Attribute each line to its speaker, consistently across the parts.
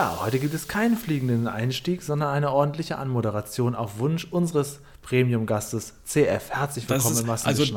Speaker 1: Ja, heute gibt es keinen fliegenden Einstieg, sondern eine ordentliche Anmoderation auf Wunsch unseres Premium-Gastes CF. Herzlich willkommen
Speaker 2: ist,
Speaker 1: im
Speaker 2: also,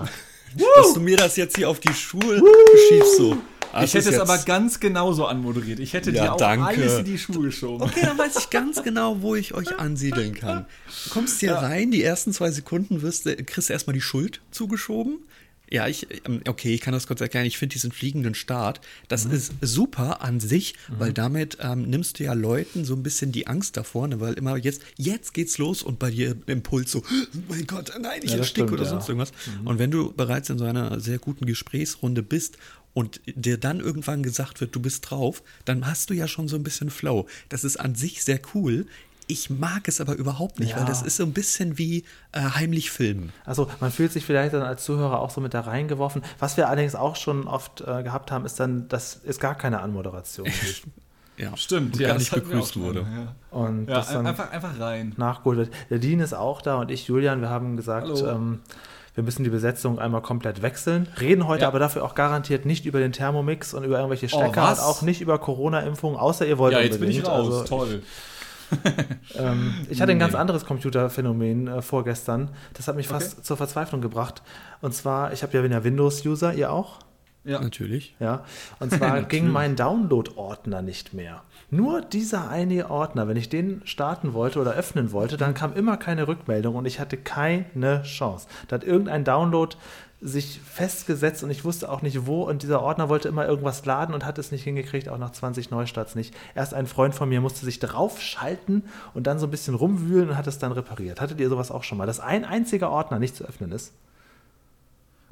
Speaker 2: Dass du mir das jetzt hier auf die Schuhe schiebst so.
Speaker 3: Das ich hätte es aber ganz genauso anmoderiert. Ich hätte ja, dir auch danke. alles in die Schuhe geschoben.
Speaker 2: Okay, dann weiß ich ganz genau, wo ich euch ansiedeln kann. Du kommst hier ja. rein, die ersten zwei Sekunden wirst, kriegst du erstmal die Schuld zugeschoben. Ja, ich, ähm, okay, ich kann das kurz erklären. Ich finde diesen fliegenden Start, das mhm. ist super an sich, mhm. weil damit ähm, nimmst du ja Leuten so ein bisschen die Angst da vorne, weil immer jetzt, jetzt geht's los und bei dir Impuls so, oh mein Gott, nein, ich ja, ersticke oder ja. sonst irgendwas. Mhm. Und wenn du bereits in so einer sehr guten Gesprächsrunde bist und dir dann irgendwann gesagt wird, du bist drauf, dann hast du ja schon so ein bisschen Flow. Das ist an sich sehr cool. Ich mag es aber überhaupt nicht, ja. weil das ist so ein bisschen wie äh, heimlich filmen.
Speaker 1: Also man fühlt sich vielleicht dann als Zuhörer auch so mit da reingeworfen. Was wir allerdings auch schon oft äh, gehabt haben, ist dann, dass es gar keine Anmoderation gibt.
Speaker 3: ja, stimmt.
Speaker 2: Und ja, gar nicht begrüßt wurde.
Speaker 3: Ja. Und ja, das dann einfach, einfach rein.
Speaker 1: Nachgeholt wird. Der Dean ist auch da und ich, Julian, wir haben gesagt, ähm, wir müssen die Besetzung einmal komplett wechseln. Reden heute ja. aber dafür auch garantiert nicht über den Thermomix und über irgendwelche Stecker oh, und auch nicht über Corona-Impfungen, außer ihr wollt
Speaker 3: ja, jetzt unbedingt. bin ich raus. Also, Toll
Speaker 1: ähm, ich hatte ein ganz anderes Computerphänomen äh, vorgestern. Das hat mich fast okay. zur Verzweiflung gebracht. Und zwar, ich habe ja, bin ja Windows-User, ihr auch?
Speaker 2: Ja, natürlich.
Speaker 1: Ja, und zwar ging mein Download-Ordner nicht mehr. Nur dieser eine Ordner, wenn ich den starten wollte oder öffnen wollte, dann kam immer keine Rückmeldung und ich hatte keine Chance. Da hat irgendein Download sich festgesetzt und ich wusste auch nicht wo und dieser Ordner wollte immer irgendwas laden und hat es nicht hingekriegt, auch nach 20 Neustarts nicht. Erst ein Freund von mir musste sich draufschalten und dann so ein bisschen rumwühlen und hat es dann repariert. Hattet ihr sowas auch schon mal, dass ein einziger Ordner nicht zu öffnen ist?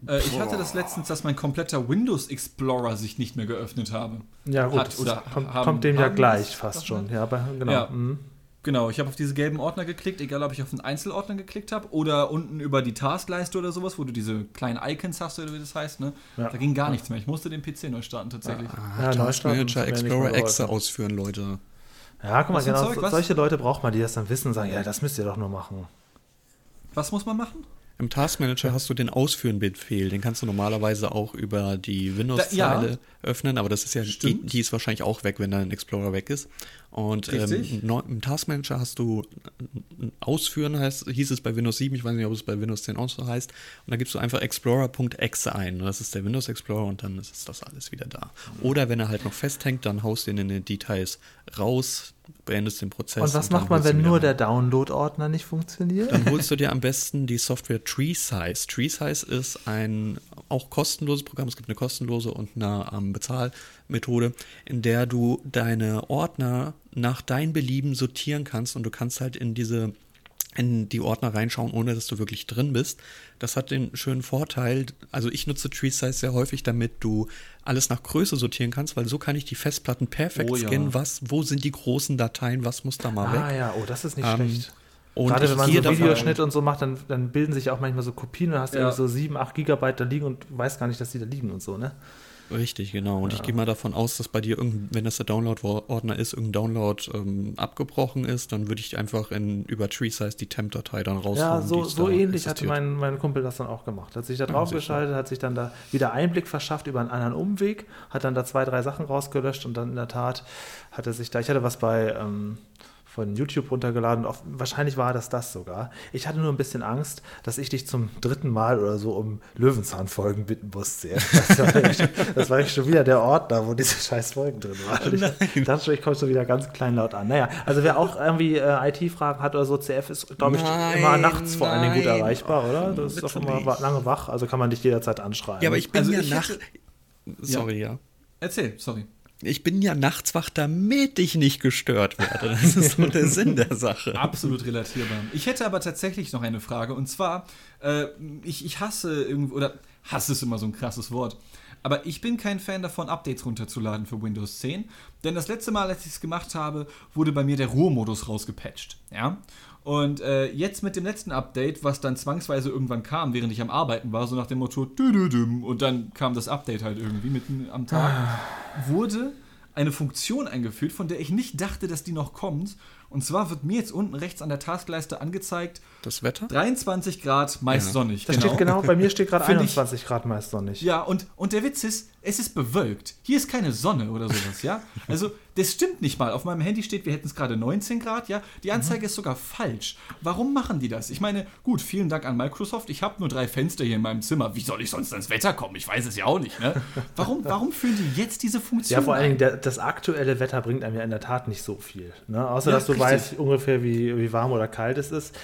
Speaker 3: Äh, ich hatte das letztens, dass mein kompletter Windows Explorer sich nicht mehr geöffnet habe.
Speaker 1: Ja, gut, hat, oder kommt, haben, kommt dem ja gleich fast schon. Ja, aber genau. Ja. Mhm.
Speaker 3: Genau, ich habe auf diese gelben Ordner geklickt, egal ob ich auf einen Einzelordner geklickt habe oder unten über die Taskleiste oder sowas, wo du diese kleinen Icons hast oder wie das heißt, ne? Ja. Da ging gar ja. nichts mehr. Ich musste den PC neu starten tatsächlich.
Speaker 2: Ah, ja, Task Manager Explorer Exe ausführen, Leute.
Speaker 1: Ja, guck mal, genau, Zeug, solche Leute braucht man, die das dann wissen und sagen, ja, das müsst ihr doch nur machen.
Speaker 3: Was muss man machen?
Speaker 2: Im Taskmanager hast du den Ausführen-Befehl, den kannst du normalerweise auch über die Windows-Zeile ja. öffnen, aber das ist ja, die, die, ist wahrscheinlich auch weg, wenn dein Explorer weg ist. Und ähm, im Taskmanager hast du Ausführen, heißt, hieß es bei Windows 7, ich weiß nicht, ob es bei Windows 10 auch so heißt. Und da gibst du einfach Explorer.exe ein. Und das ist der Windows Explorer und dann ist das alles wieder da. Oder wenn er halt noch festhängt, dann haust du ihn in den Details raus, beendest den Prozess.
Speaker 1: Und was und macht man, wenn nur der Download-Ordner nicht funktioniert?
Speaker 2: Dann holst du dir am besten die Software TreeSize. TreeSize ist ein auch kostenloses Programm. Es gibt eine kostenlose und eine ähm, Bezahlmethode, in der du deine Ordner nach deinem Belieben sortieren kannst und du kannst halt in diese in die Ordner reinschauen, ohne dass du wirklich drin bist. Das hat den schönen Vorteil, also ich nutze TreeSize sehr häufig, damit du alles nach Größe sortieren kannst, weil so kann ich die Festplatten perfekt oh, scannen, ja. was, wo sind die großen Dateien, was muss da mal ah, weg.
Speaker 1: Ah ja, oh, das ist nicht ähm, schlecht. Und Gerade wenn man so Videoschnitt und so macht, dann, dann bilden sich auch manchmal so Kopien und hast ja. so 7, 8 Gigabyte da liegen und weißt gar nicht, dass die da liegen und so, ne?
Speaker 2: Richtig, genau. Und ja. ich gehe mal davon aus, dass bei dir, wenn das der Download-Ordner ist, irgendein Download ähm, abgebrochen ist, dann würde ich einfach in, über TreeSize die Temp-Datei dann rausholen.
Speaker 1: Ja, so, so ähnlich hat mein, mein Kumpel das dann auch gemacht. Hat sich da drauf ja, geschaltet, hat sich dann da wieder Einblick verschafft über einen anderen Umweg, hat dann da zwei, drei Sachen rausgelöscht und dann in der Tat hat er sich da, ich hatte was bei, ähm, von YouTube runtergeladen. Auf, wahrscheinlich war das das sogar. Ich hatte nur ein bisschen Angst, dass ich dich zum dritten Mal oder so um Löwenzahn folgen bitten musste. Das war, eigentlich, das war eigentlich schon wieder der Ordner, wo diese scheiß Folgen drin waren. Ich dachte schon, ich komme schon wieder ganz kleinlaut an. Naja, also wer auch irgendwie äh, IT-Fragen hat oder so, CF ist, glaube ich, nein, immer nachts vor allen Dingen gut erreichbar, oder? Das ist doch immer lange wach, also kann man dich jederzeit anschreiben.
Speaker 2: Ja, aber ich bin also ja nach... Sorry, ja.
Speaker 3: ja. Erzähl, sorry
Speaker 2: ich bin ja nachts wach, damit ich nicht gestört werde. Das ist so der Sinn der Sache.
Speaker 3: Absolut relatierbar. Ich hätte aber tatsächlich noch eine Frage. Und zwar, äh, ich, ich hasse irgendwo, oder hasse ist immer so ein krasses Wort. Aber ich bin kein Fan davon, Updates runterzuladen für Windows 10. Denn das letzte Mal, als ich es gemacht habe, wurde bei mir der Ruhemodus rausgepatcht. Ja? Und äh, jetzt mit dem letzten Update, was dann zwangsweise irgendwann kam, während ich am Arbeiten war, so nach dem Motto, und dann kam das Update halt irgendwie mitten am Tag, ah. wurde eine Funktion eingeführt, von der ich nicht dachte, dass die noch kommt. Und zwar wird mir jetzt unten rechts an der Taskleiste angezeigt.
Speaker 2: Das Wetter?
Speaker 3: 23 Grad, meist ja. sonnig.
Speaker 1: Das genau. steht genau, bei mir steht gerade 21 ich, Grad, meist sonnig.
Speaker 3: Ja, und, und der Witz ist, es ist bewölkt. Hier ist keine Sonne oder sowas, ja? Also, das stimmt nicht mal. Auf meinem Handy steht, wir hätten es gerade 19 Grad, ja? Die Anzeige mhm. ist sogar falsch. Warum machen die das? Ich meine, gut, vielen Dank an Microsoft. Ich habe nur drei Fenster hier in meinem Zimmer. Wie soll ich sonst ans Wetter kommen? Ich weiß es ja auch nicht, ne? Warum, warum führen die jetzt diese Funktion?
Speaker 1: Ja, vor allen Dingen, das aktuelle Wetter bringt einem ja in der Tat nicht so viel. Ne? Außer, ja, dass du richtig. weißt ungefähr, wie, wie warm oder kalt es ist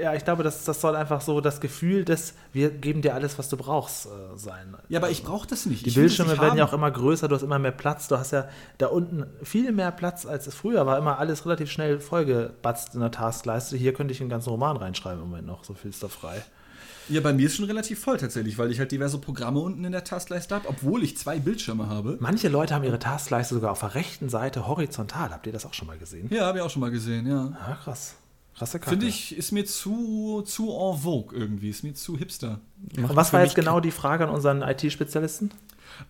Speaker 1: ja, ich glaube, das, das soll einfach so das Gefühl des, wir geben dir alles, was du brauchst, äh, sein.
Speaker 3: Ja, aber ich brauche das nicht.
Speaker 1: Die ich Bildschirme werden ja auch immer größer, du hast immer mehr Platz. Du hast ja da unten viel mehr Platz, als es früher war. Immer alles relativ schnell vollgebatzt in der Taskleiste. Hier könnte ich einen ganzen Roman reinschreiben im Moment noch, so viel ist da frei.
Speaker 3: Ja, bei mir ist schon relativ voll tatsächlich, weil ich halt diverse Programme unten in der Taskleiste habe, obwohl ich zwei Bildschirme habe.
Speaker 1: Manche Leute haben ihre Taskleiste sogar auf der rechten Seite horizontal. Habt ihr das auch schon mal gesehen?
Speaker 3: Ja, habe ich auch schon mal gesehen, ja.
Speaker 1: Ah, krass.
Speaker 3: Krasse Kacke. Finde ich, ist mir zu, zu en vogue irgendwie, ist mir zu hipster.
Speaker 1: Und was war jetzt genau die Frage an unseren IT-Spezialisten?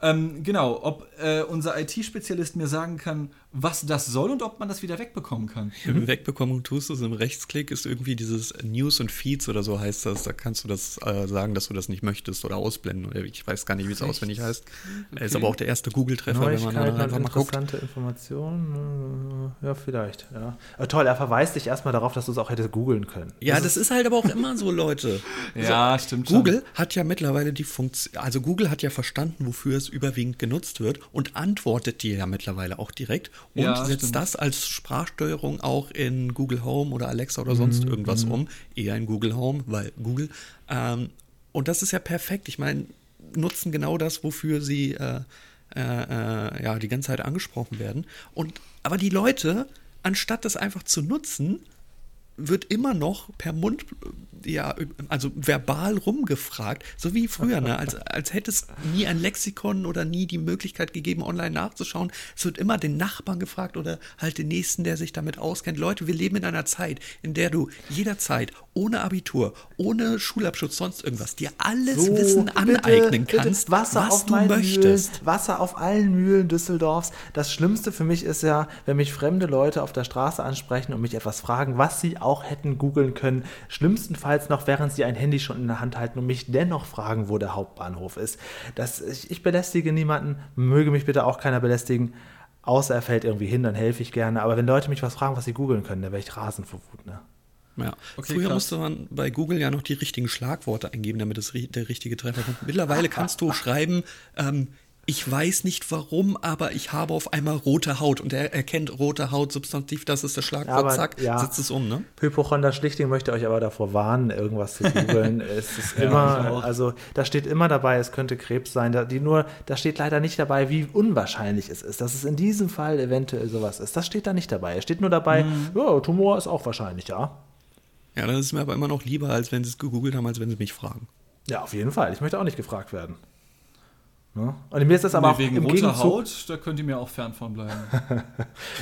Speaker 3: Ähm, genau, ob äh, unser IT-Spezialist mir sagen kann, was das soll und ob man das wieder wegbekommen kann.
Speaker 2: Mhm. Wegbekommen tust du es im Rechtsklick, ist irgendwie dieses News und Feeds oder so heißt das. Da kannst du das äh, sagen, dass du das nicht möchtest oder ausblenden. Ich weiß gar nicht, wie es auswendig heißt. Okay. Ist aber auch der erste Google-Treffer, wenn man dann einfach mal guckt.
Speaker 1: Interessante Informationen, äh, ja, vielleicht. Ja. Aber toll, er verweist dich erstmal darauf, dass du es auch hättest googeln können.
Speaker 2: Ja, das, das ist halt aber auch immer so, Leute.
Speaker 3: ja, so, stimmt
Speaker 2: Google schon. hat ja mittlerweile die Funktion, also Google hat ja verstanden, wofür es überwiegend genutzt wird und antwortet dir ja mittlerweile auch direkt und ja, setzt stimmt. das als Sprachsteuerung auch in Google Home oder Alexa oder sonst mhm. irgendwas mhm. um. Eher in Google Home, weil Google. Ähm, und das ist ja perfekt. Ich meine, nutzen genau das, wofür sie äh, äh, äh, ja die ganze Zeit angesprochen werden. Und aber die Leute, anstatt das einfach zu nutzen, wird immer noch per Mund, ja, also verbal rumgefragt, so wie früher, ne? als, als hätte es nie ein Lexikon oder nie die Möglichkeit gegeben, online nachzuschauen. Es wird immer den Nachbarn gefragt oder halt den Nächsten, der sich damit auskennt. Leute, wir leben in einer Zeit, in der du jederzeit ohne Abitur, ohne Schulabschluss, sonst irgendwas, dir alles so, Wissen aneignen bitte, kannst,
Speaker 1: Wasser was du möchtest. Mühlen, Wasser auf allen Mühlen Düsseldorfs. Das Schlimmste für mich ist ja, wenn mich fremde Leute auf der Straße ansprechen und mich etwas fragen, was sie auch hätten googeln können. Schlimmstenfalls noch, während sie ein Handy schon in der Hand halten und mich dennoch fragen, wo der Hauptbahnhof ist. Das, ich, ich belästige niemanden, möge mich bitte auch keiner belästigen. Außer er fällt irgendwie hin, dann helfe ich gerne. Aber wenn Leute mich was fragen, was sie googeln können, dann wäre ich rasend vor Wut. Ne?
Speaker 2: Ja. Okay, Früher krass. musste man bei Google ja noch die richtigen Schlagworte eingeben, damit es der richtige Treffer kommt. Mittlerweile kannst du schreiben, ähm, ich weiß nicht warum, aber ich habe auf einmal rote Haut und er erkennt rote Haut, Substantiv, das ist das Schlagwort, aber, zack, ja. setzt es um, ne?
Speaker 1: Hypochonder Schlichting möchte euch aber davor warnen, irgendwas zu googeln. es ist immer, also da steht immer dabei, es könnte Krebs sein. Da, die nur, da steht leider nicht dabei, wie unwahrscheinlich es ist, dass es in diesem Fall eventuell sowas ist. Das steht da nicht dabei. Es steht nur dabei, mhm. ja, Tumor ist auch wahrscheinlich, ja.
Speaker 2: Ja, dann ist es mir aber immer noch lieber, als wenn sie es gegoogelt haben, als wenn sie mich fragen.
Speaker 1: Ja, auf jeden Fall. Ich möchte auch nicht gefragt werden. Ne? Und mir ist das aber
Speaker 3: nee, auch wegen im roter Gegenzug Haut, da könnt ihr mir auch fern von bleiben.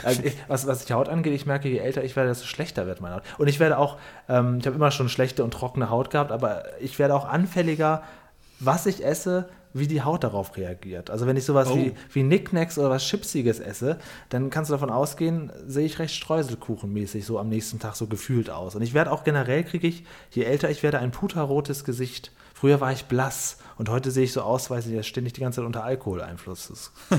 Speaker 1: also ich, was, was die Haut angeht, ich merke, je älter ich werde, desto schlechter wird meine Haut. Und ich werde auch, ähm, ich habe immer schon schlechte und trockene Haut gehabt, aber ich werde auch anfälliger, was ich esse, wie die Haut darauf reagiert. Also wenn ich sowas oh. wie, wie Nicknacks oder was Chipsiges esse, dann kannst du davon ausgehen, sehe ich recht Streuselkuchenmäßig so am nächsten Tag so gefühlt aus. Und ich werde auch generell, kriege ich, je älter ich werde, ein puterrotes Gesicht. Früher war ich blass und heute sehe ich so aus, weil ich ständig die ganze Zeit unter Alkoholeinfluss.
Speaker 2: Ach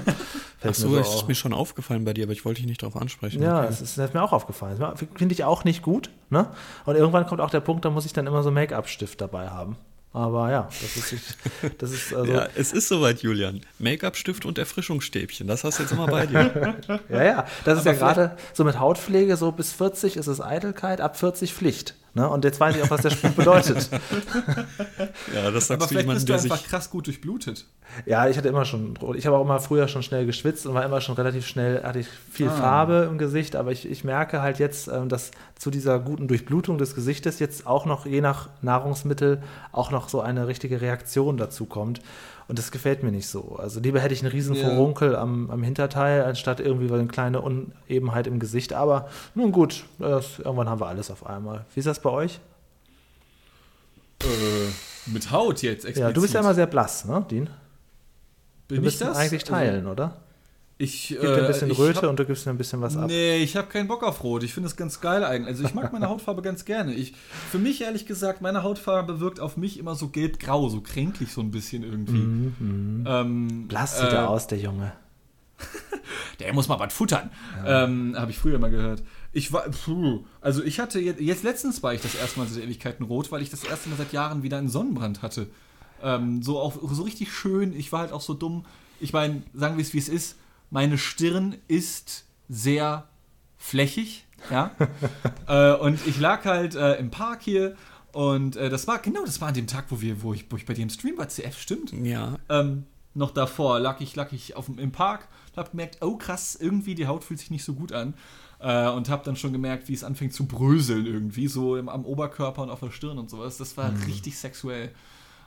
Speaker 2: so, das so ist mir schon aufgefallen bei dir, aber ich wollte dich nicht darauf ansprechen.
Speaker 1: Ja, okay. das, ist, das ist mir auch aufgefallen. Finde ich auch nicht gut. Ne? Und irgendwann kommt auch der Punkt, da muss ich dann immer so Make-up-Stift dabei haben. Aber ja, das ist, das ist also.
Speaker 2: ja, es ist soweit, Julian. Make-up-Stift und Erfrischungsstäbchen, das hast du jetzt immer bei dir.
Speaker 1: ja, ja, das ist Aber ja gerade so mit Hautpflege, so bis 40 ist es Eitelkeit, ab 40 Pflicht. Ne? Und jetzt weiß ich auch, was der Spruch bedeutet.
Speaker 3: ja, das sagst Aber du jemanden, der einfach krass gut durchblutet.
Speaker 1: Ja, ich hatte immer schon, ich habe auch immer früher schon schnell geschwitzt und war immer schon relativ schnell, hatte ich viel ah. Farbe im Gesicht, aber ich, ich merke halt jetzt, ähm, dass zu dieser guten Durchblutung des Gesichtes jetzt auch noch je nach Nahrungsmittel auch noch so eine richtige Reaktion dazu kommt. Und das gefällt mir nicht so. Also lieber hätte ich einen riesen Furunkel am, am Hinterteil, anstatt irgendwie eine kleine Unebenheit im Gesicht. Aber nun gut, das, irgendwann haben wir alles auf einmal. Wie ist das bei euch?
Speaker 3: Äh, mit Haut jetzt
Speaker 1: explizit. Ja, du bist ja immer sehr blass, ne, Dean? Bin du bist eigentlich also teilen, also, oder?
Speaker 3: Ich
Speaker 1: gebe dir ein bisschen äh, Röte hab, und du gibst mir ein bisschen was ab.
Speaker 3: Nee, ich habe keinen Bock auf Rot. Ich finde es ganz geil eigentlich. Also ich mag meine Hautfarbe ganz gerne. Ich, für mich ehrlich gesagt, meine Hautfarbe wirkt auf mich immer so gelb-grau, so kränklich so ein bisschen irgendwie. Mm
Speaker 1: -hmm. ähm, Blass sieht äh, er aus, der Junge.
Speaker 3: der muss mal was futtern. Ja. Ähm, habe ich früher mal gehört. Ich war, puh, also ich hatte jetzt, jetzt letztens war ich das erste Mal seit Ewigkeiten rot, weil ich das erste Mal seit Jahren wieder einen Sonnenbrand hatte. Ähm, so auch so richtig schön. Ich war halt auch so dumm. Ich meine, sagen wir es wie es ist meine Stirn ist sehr flächig, ja. äh, und ich lag halt äh, im Park hier und äh, das war, genau, das war an dem Tag, wo, wir, wo, ich, wo ich bei dir im Stream war, CF, stimmt.
Speaker 2: Ja.
Speaker 3: Ähm, noch davor lag ich, lag ich auf, im Park und hab gemerkt, oh krass, irgendwie die Haut fühlt sich nicht so gut an. Äh, und hab dann schon gemerkt, wie es anfängt zu bröseln irgendwie, so im, am Oberkörper und auf der Stirn und sowas. Das war mhm. richtig sexuell.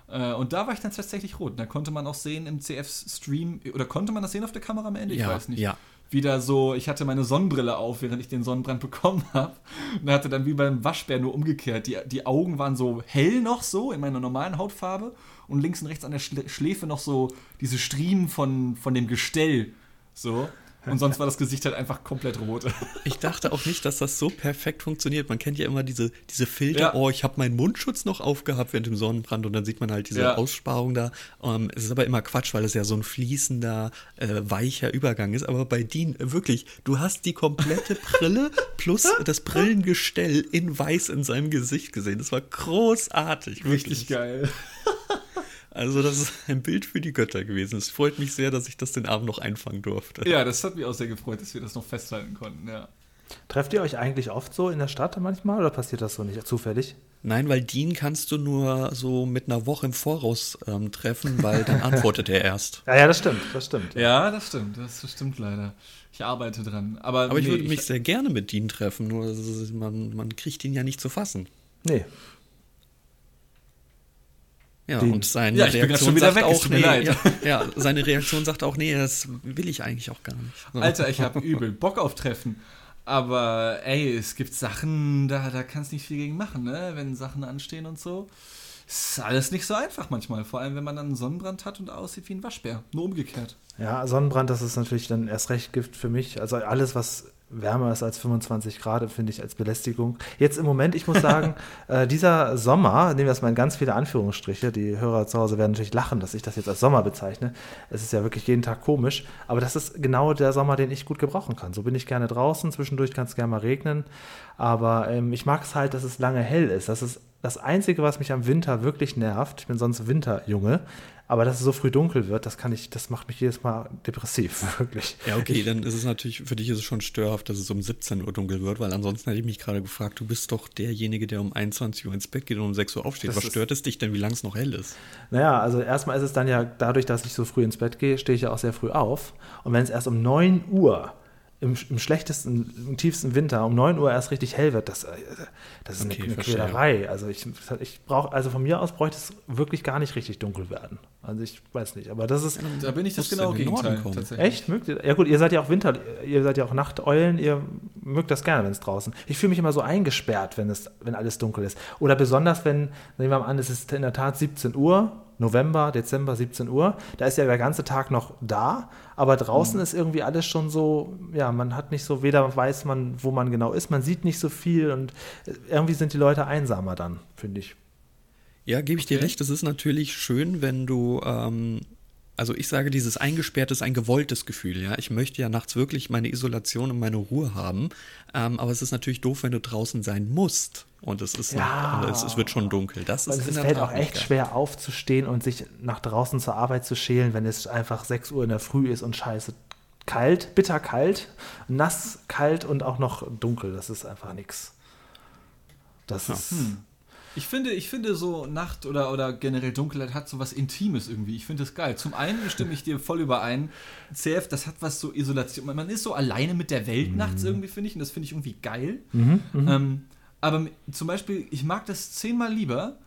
Speaker 3: Äh, und da war ich dann tatsächlich rot. Da konnte man auch sehen im CF-Stream, oder konnte man das sehen auf der Kamera am Ende? Ich
Speaker 2: ja,
Speaker 3: weiß nicht.
Speaker 2: Ja.
Speaker 3: Wieder so, ich hatte meine Sonnenbrille auf, während ich den Sonnenbrand bekommen habe. Und hatte dann wie beim Waschbär nur umgekehrt. Die, die Augen waren so hell noch so in meiner normalen Hautfarbe und links und rechts an der Schläfe noch so diese Striemen von, von dem Gestell. So. Und sonst war das Gesicht halt einfach komplett rot.
Speaker 2: Ich dachte auch nicht, dass das so perfekt funktioniert. Man kennt ja immer diese, diese Filter, ja. oh, ich habe meinen Mundschutz noch aufgehabt während dem Sonnenbrand und dann sieht man halt diese ja. Aussparung da. Um, ähm, es ist aber immer Quatsch, weil es ja so ein fließender, äh, weicher Übergang ist. Aber bei Dean, äh, wirklich, du hast die komplette Brille plus das Brillengestell in weiß in seinem Gesicht gesehen. Das war großartig.
Speaker 3: Wirklich. Richtig geil.
Speaker 2: Also das ist ein Bild für die Götter gewesen. Es freut mich sehr, dass ich das den Abend noch einfangen durfte.
Speaker 3: Ja, das hat mich auch sehr gefreut, dass wir das noch festhalten konnten, ja.
Speaker 1: Trefft ihr euch eigentlich oft so in der Stadt manchmal oder passiert das so nicht zufällig?
Speaker 2: Nein, weil Dean kannst du nur so mit einer Woche im Voraus ähm, treffen, weil dann antwortet er erst.
Speaker 1: Ja, ja, das stimmt, das stimmt.
Speaker 3: Ja, ja das stimmt, das stimmt leider. Ich arbeite dran. Aber,
Speaker 2: Aber ich würde mich sehr gerne mit Dean treffen, nur man, man kriegt ihn ja nicht zu fassen.
Speaker 1: Nee,
Speaker 2: ja, die, und seine
Speaker 3: ja, Reaktion sagt weg,
Speaker 2: auch, nee, ja, ja, seine Reaktion sagt auch, nee, das will ich eigentlich auch gar nicht.
Speaker 3: So. Alter, ich habe übel Bock auf Treffen. Aber ey, es gibt Sachen, da, da kannst du nicht viel gegen machen, ne? Wenn Sachen anstehen und so. Ist alles nicht so einfach manchmal. Vor allem, wenn man dann einen Sonnenbrand hat und aussieht wie ein Waschbär. Nur umgekehrt.
Speaker 1: Ja, Sonnenbrand, das ist natürlich dann erst recht Gift für mich. Also alles, was wärmer ist als 25 Grad, finde ich als Belästigung. Jetzt im Moment, ich muss sagen, äh, dieser Sommer, nehmen wir das mal in ganz viele Anführungsstriche, die Hörer zu Hause werden natürlich lachen, dass ich das jetzt als Sommer bezeichne. Es ist ja wirklich jeden Tag komisch, aber das ist genau der Sommer, den ich gut gebrauchen kann. So bin ich gerne draußen, zwischendurch kann es gerne mal regnen, aber ähm, ich mag es halt, dass es lange hell ist. Das ist das Einzige, was mich am Winter wirklich nervt. Ich bin sonst Winterjunge. Aber dass es so früh dunkel wird, das kann ich, das macht mich jedes Mal depressiv, wirklich.
Speaker 2: Ja, okay, dann ist es natürlich, für dich ist es schon störhaft, dass es um 17 Uhr dunkel wird, weil ansonsten hätte ich mich gerade gefragt, du bist doch derjenige, der um 21 Uhr ins Bett geht und um 6 Uhr aufsteht. Was stört es dich denn, wie lange es noch hell ist?
Speaker 1: Naja, also erstmal ist es dann ja, dadurch, dass ich so früh ins Bett gehe, stehe ich ja auch sehr früh auf. Und wenn es erst um 9 Uhr im, im, schlechtesten, im tiefsten Winter um 9 Uhr erst richtig hell wird, das, äh, das ist okay, eine, eine Quälerei. Also ich, ich brauche, also von mir aus bräuchte es wirklich gar nicht richtig dunkel werden. Also ich weiß nicht, aber das ist.
Speaker 3: Da bin ich das genau Gegenteil.
Speaker 1: Echt? Mögt ihr? Ja gut, ihr seid ja auch Winter, ihr seid ja auch Nachteulen, ihr mögt das gerne, wenn es draußen. Ich fühle mich immer so eingesperrt, wenn es, wenn alles dunkel ist. Oder besonders, wenn, nehmen wir mal an, es ist in der Tat 17 Uhr November, Dezember, 17 Uhr. Da ist ja der ganze Tag noch da, aber draußen mhm. ist irgendwie alles schon so, ja, man hat nicht so, weder weiß man, wo man genau ist, man sieht nicht so viel und äh, irgendwie sind die Leute einsamer dann, finde ich.
Speaker 2: Ja, gebe ich dir recht. Es ist natürlich schön, wenn du ähm, also ich sage, dieses Eingesperrte ist ein gewolltes Gefühl, ja. Ich möchte ja nachts wirklich meine Isolation und meine Ruhe haben. Ähm, aber es ist natürlich doof, wenn du draußen sein musst. Und es ist ja. noch, es, es, wird schon dunkel. Das ist
Speaker 1: es fällt auch echt schwer aufzustehen und sich nach draußen zur Arbeit zu schälen, wenn es einfach 6 Uhr in der Früh ist und scheiße kalt, bitter kalt, nass, kalt und auch noch dunkel. Das ist einfach nichts. Das ja. ist. Hm.
Speaker 3: Ich finde, ich finde so Nacht oder, oder generell Dunkelheit hat so was Intimes irgendwie. Ich finde das geil. Zum einen stimme ich dir voll überein. CF, das hat was so Isolation. Man ist so alleine mit der Welt mhm. nachts irgendwie, finde ich. Und das finde ich irgendwie geil. Mhm, mhm, ähm, aber zum Beispiel, ich mag das zehnmal lieber,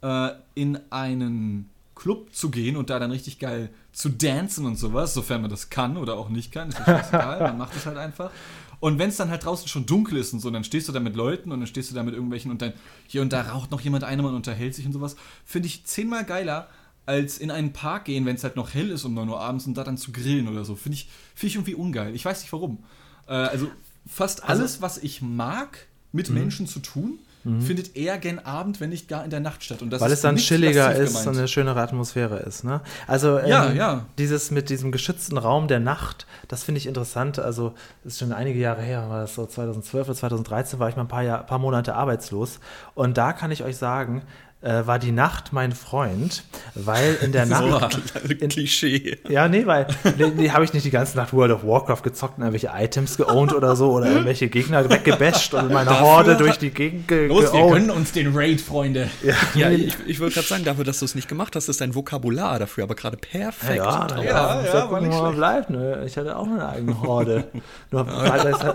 Speaker 3: äh, in einen Club zu gehen und da dann richtig geil zu dancen und sowas, sofern man das kann oder auch nicht kann, ist mir scheißegal, man macht es halt einfach. Und wenn es dann halt draußen schon dunkel ist und so, dann stehst du da mit Leuten und dann stehst du da mit irgendwelchen und dann hier und da raucht noch jemand ein und unterhält sich und sowas, finde ich zehnmal geiler, als in einen Park gehen, wenn es halt noch hell ist um 9 Uhr abends und da dann zu grillen oder so. Finde ich, find ich irgendwie ungeil. Ich weiß nicht warum. Äh, also fast also alles, also, was ich mag, mit mhm. Menschen zu tun, mhm. findet eher gern Abend, wenn nicht gar in der Nacht statt.
Speaker 1: Und das Weil es dann chilliger ist und eine schönere Atmosphäre ist. Ne? Also ähm, ja, ja. dieses mit diesem geschützten Raum der Nacht, das finde ich interessant. Also ist schon einige Jahre her, war das so 2012 oder 2013, war ich mal ein paar, Jahr, paar Monate arbeitslos. Und da kann ich euch sagen, äh, war die Nacht mein Freund, weil in der Nacht.
Speaker 2: So, in, Klischee.
Speaker 1: Ja, nee, weil die, die habe ich nicht die ganze Nacht World of Warcraft gezockt und irgendwelche Items geowned oder so oder irgendwelche Gegner weggebasht und meine dafür Horde durch die Gegend ge
Speaker 3: Los, wir gönnen uns den Raid, Freunde.
Speaker 2: Ja, ja ich, ich wollte gerade sagen, dafür, dass du es nicht gemacht hast, ist dein Vokabular dafür aber gerade perfekt.
Speaker 1: Ja, ja, ja, ja, ja war nicht mal bleibt, ne? Ich hatte auch eine eigene Horde. Nur halt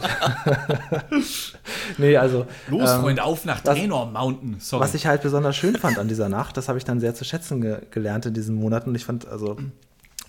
Speaker 1: nee, also.
Speaker 3: Los, ähm, Freunde, auf nach Trainor Mountain.
Speaker 1: Sorry. Was ich halt besonders schön fand an dieser Nacht. Das habe ich dann sehr zu schätzen ge gelernt in diesen Monaten. Und ich fand, also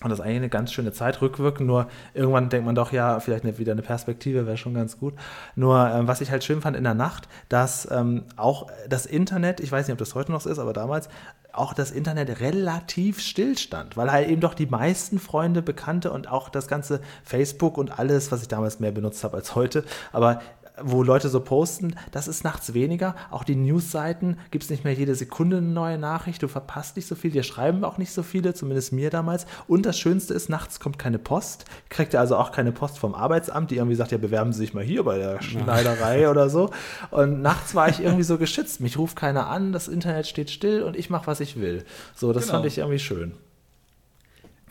Speaker 1: und das ist eigentlich eine ganz schöne Zeit rückwirkend. Nur irgendwann denkt man doch, ja, vielleicht eine, wieder eine Perspektive wäre schon ganz gut. Nur ähm, was ich halt schön fand in der Nacht, dass ähm, auch das Internet, ich weiß nicht, ob das heute noch so ist, aber damals auch das Internet relativ stillstand, weil halt eben doch die meisten Freunde, Bekannte und auch das ganze Facebook und alles, was ich damals mehr benutzt habe als heute, aber wo Leute so posten, das ist nachts weniger. Auch die Newsseiten gibt es nicht mehr jede Sekunde eine neue Nachricht. Du verpasst nicht so viel. Dir schreiben auch nicht so viele, zumindest mir damals. Und das Schönste ist, nachts kommt keine Post. Kriegt ihr also auch keine Post vom Arbeitsamt, die irgendwie sagt, ja, bewerben Sie sich mal hier bei der Schneiderei ja. oder so. Und nachts war ich irgendwie so geschützt. Mich ruft keiner an, das Internet steht still und ich mache, was ich will. So, das genau. fand ich irgendwie schön.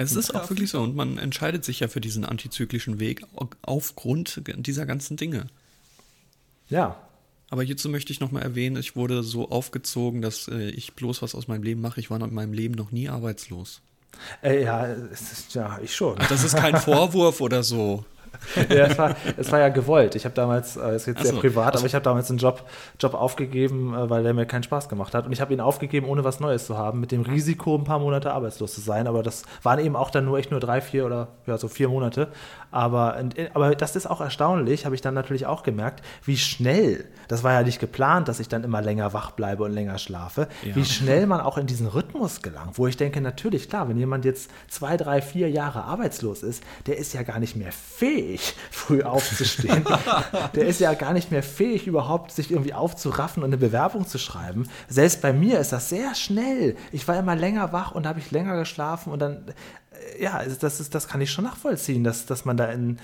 Speaker 2: Es ist auch wirklich so und man entscheidet sich ja für diesen antizyklischen Weg aufgrund dieser ganzen Dinge.
Speaker 1: Ja.
Speaker 2: Aber hierzu möchte ich nochmal erwähnen, ich wurde so aufgezogen, dass äh, ich bloß was aus meinem Leben mache. Ich war in meinem Leben noch nie arbeitslos.
Speaker 1: Äh, ja, ist, ja, ich schon.
Speaker 2: Das ist kein Vorwurf oder so.
Speaker 1: ja, es war, es war ja gewollt. Ich habe damals, äh, ist jetzt sehr so, privat, aber ich habe damals einen Job, Job aufgegeben, äh, weil der mir keinen Spaß gemacht hat. Und ich habe ihn aufgegeben, ohne was Neues zu haben, mit dem Risiko, ein paar Monate arbeitslos zu sein. Aber das waren eben auch dann nur echt nur drei, vier oder ja, so vier Monate. Aber, aber das ist auch erstaunlich, habe ich dann natürlich auch gemerkt, wie schnell, das war ja nicht geplant, dass ich dann immer länger wach bleibe und länger schlafe, ja. wie schnell man auch in diesen Rhythmus gelangt, wo ich denke, natürlich, klar, wenn jemand jetzt zwei, drei, vier Jahre arbeitslos ist, der ist ja gar nicht mehr fähig, früh aufzustehen. der ist ja gar nicht mehr fähig, überhaupt sich irgendwie aufzuraffen und eine Bewerbung zu schreiben. Selbst bei mir ist das sehr schnell. Ich war immer länger wach und habe ich länger geschlafen und dann ja, also das, ist, das kann ich schon nachvollziehen, dass, dass man da in,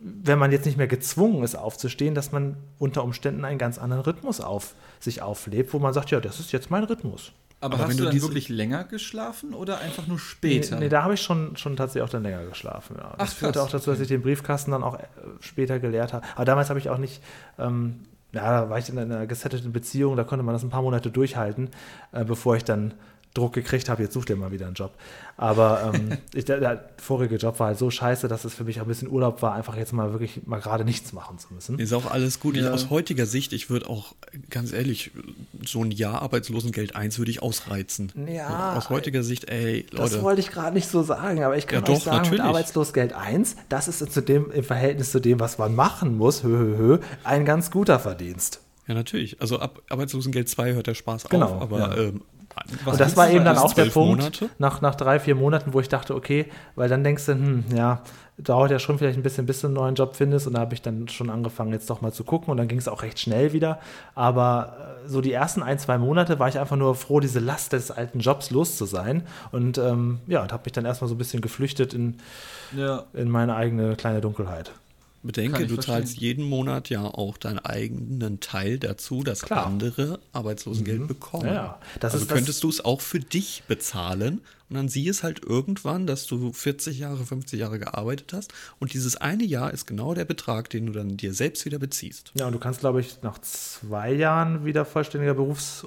Speaker 1: wenn man jetzt nicht mehr gezwungen ist aufzustehen, dass man unter Umständen einen ganz anderen Rhythmus auf sich auflebt, wo man sagt, ja, das ist jetzt mein Rhythmus.
Speaker 3: Aber, Aber hast du dann wirklich länger geschlafen oder einfach nur später?
Speaker 1: Nee, nee da habe ich schon, schon tatsächlich auch dann länger geschlafen. Ja. Das Ach, führte auch dazu, dass ich den Briefkasten dann auch äh, später geleert habe. Aber damals habe ich auch nicht, ähm, ja, da war ich in einer gesetteten Beziehung, da konnte man das ein paar Monate durchhalten, äh, bevor ich dann Druck gekriegt habe, jetzt sucht ihr mal wieder einen Job. Aber ähm, ich, der, der, vorige Job war halt so scheiße, dass es für mich auch ein bisschen Urlaub war, einfach jetzt mal wirklich mal gerade nichts machen zu müssen.
Speaker 2: Ist auch alles gut. Ja. Ich, aus heutiger Sicht, ich würde auch, ganz ehrlich, so ein Jahr Arbeitslosengeld 1 würde ich ausreizen.
Speaker 1: Ja.
Speaker 2: Aus heutiger Sicht, ey,
Speaker 1: Leute. Das wollte ich gerade nicht so sagen, aber ich kann ja, doch, euch sagen, natürlich. mit Arbeitslosengeld 1, das ist zu dem, im Verhältnis zu dem, was man machen muss, hö, hö, hö, ein ganz guter Verdienst.
Speaker 2: Ja, natürlich. Also ab Arbeitslosengeld 2 hört der Spaß
Speaker 1: genau,
Speaker 2: auf, aber
Speaker 1: ja. ähm, was und das war eben dann auch der Punkt, nach, nach drei, vier Monaten, wo ich dachte, okay, weil dann denkst du, hm, ja, dauert ja schon vielleicht ein bisschen, bis du einen neuen Job findest. Und da habe ich dann schon angefangen, jetzt doch mal zu gucken. Und dann ging es auch recht schnell wieder. Aber äh, so die ersten ein, zwei Monate war ich einfach nur froh, diese Last des alten Jobs los zu sein. Und ähm, ja, und habe mich dann erstmal so ein bisschen geflüchtet in, ja. in meine eigene kleine Dunkelheit.
Speaker 2: Bedenke, du verstehen. zahlst jeden Monat ja auch deinen eigenen Teil dazu, dass Klar. andere Arbeitslosengeld mhm. bekommen. Ja, ja. also könntest du es auch für dich bezahlen und dann sieh es halt irgendwann, dass du 40 Jahre, 50 Jahre gearbeitet hast und dieses eine Jahr ist genau der Betrag, den du dann dir selbst wieder beziehst.
Speaker 1: Ja, und du kannst, glaube ich, nach zwei Jahren wieder vollständiger Berufs-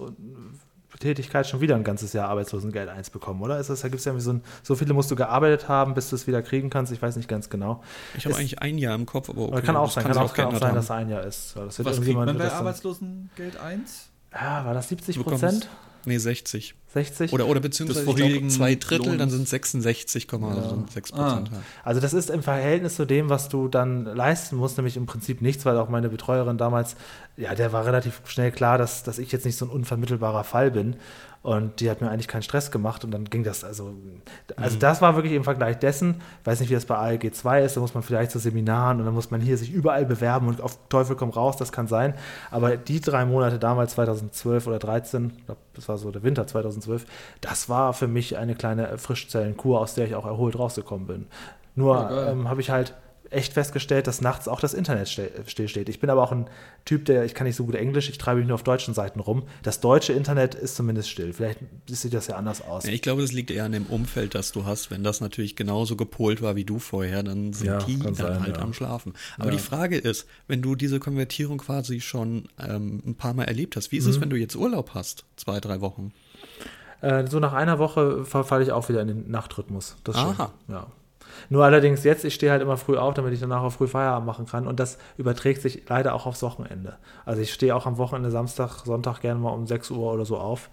Speaker 1: Tätigkeit schon wieder ein ganzes Jahr Arbeitslosengeld 1 bekommen, oder? Ist das, da gibt es ja so ein, so viele musst du gearbeitet haben, bis du es wieder kriegen kannst. Ich weiß nicht ganz genau.
Speaker 2: Ich habe eigentlich ein Jahr im Kopf, aber
Speaker 1: okay, kann auch sein, kann, kann auch, kann auch sein, dass es ein Jahr ist.
Speaker 3: Das wird Was kriegt man bei Arbeitslosengeld 1?
Speaker 1: Ja, war das 70 Prozent?
Speaker 2: Nee, 60. 60. Oder, oder beziehungsweise glaub, zwei Drittel, Lohns. dann sind 66,6 ja. Prozent. Ah.
Speaker 1: Also das ist im Verhältnis zu dem, was du dann leisten musst, nämlich im Prinzip nichts, weil auch meine Betreuerin damals, ja, der war relativ schnell klar, dass, dass ich jetzt nicht so ein unvermittelbarer Fall bin. Und die hat mir eigentlich keinen Stress gemacht und dann ging das. Also, also mhm. das war wirklich im Vergleich dessen, ich weiß nicht, wie das bei ALG 2 ist, da muss man vielleicht zu Seminaren und dann muss man hier sich überall bewerben und auf Teufel komm raus, das kann sein. Aber die drei Monate damals, 2012 oder 13, ich glaube, das war so der Winter 2012, das war für mich eine kleine Frischzellenkur, aus der ich auch erholt rausgekommen bin. Nur ähm, habe ich halt echt festgestellt, dass nachts auch das Internet stillsteht. Ich bin aber auch ein Typ, der, ich kann nicht so gut Englisch, ich treibe mich nur auf deutschen Seiten rum. Das deutsche Internet ist zumindest still. Vielleicht sieht das ja anders aus.
Speaker 2: Ja, ich glaube, das liegt eher an dem Umfeld, das du hast. Wenn das natürlich genauso gepolt war wie du vorher, dann sind ja, die dann sein, halt ja. am Schlafen. Aber die Frage ist, wenn du diese Konvertierung quasi schon ähm, ein paar Mal erlebt hast, wie ist mhm. es, wenn du jetzt Urlaub hast? Zwei, drei Wochen?
Speaker 1: Äh, so nach einer Woche verfalle ich auch wieder in den Nachtrhythmus. Das Aha. Schon, ja. Nur allerdings jetzt, ich stehe halt immer früh auf, damit ich danach auch früh Feierabend machen kann. Und das überträgt sich leider auch aufs Wochenende. Also ich stehe auch am Wochenende, Samstag, Sonntag gerne mal um 6 Uhr oder so auf.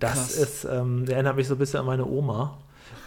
Speaker 1: Das Krass. ist, ähm, erinnert mich so ein bisschen an meine Oma.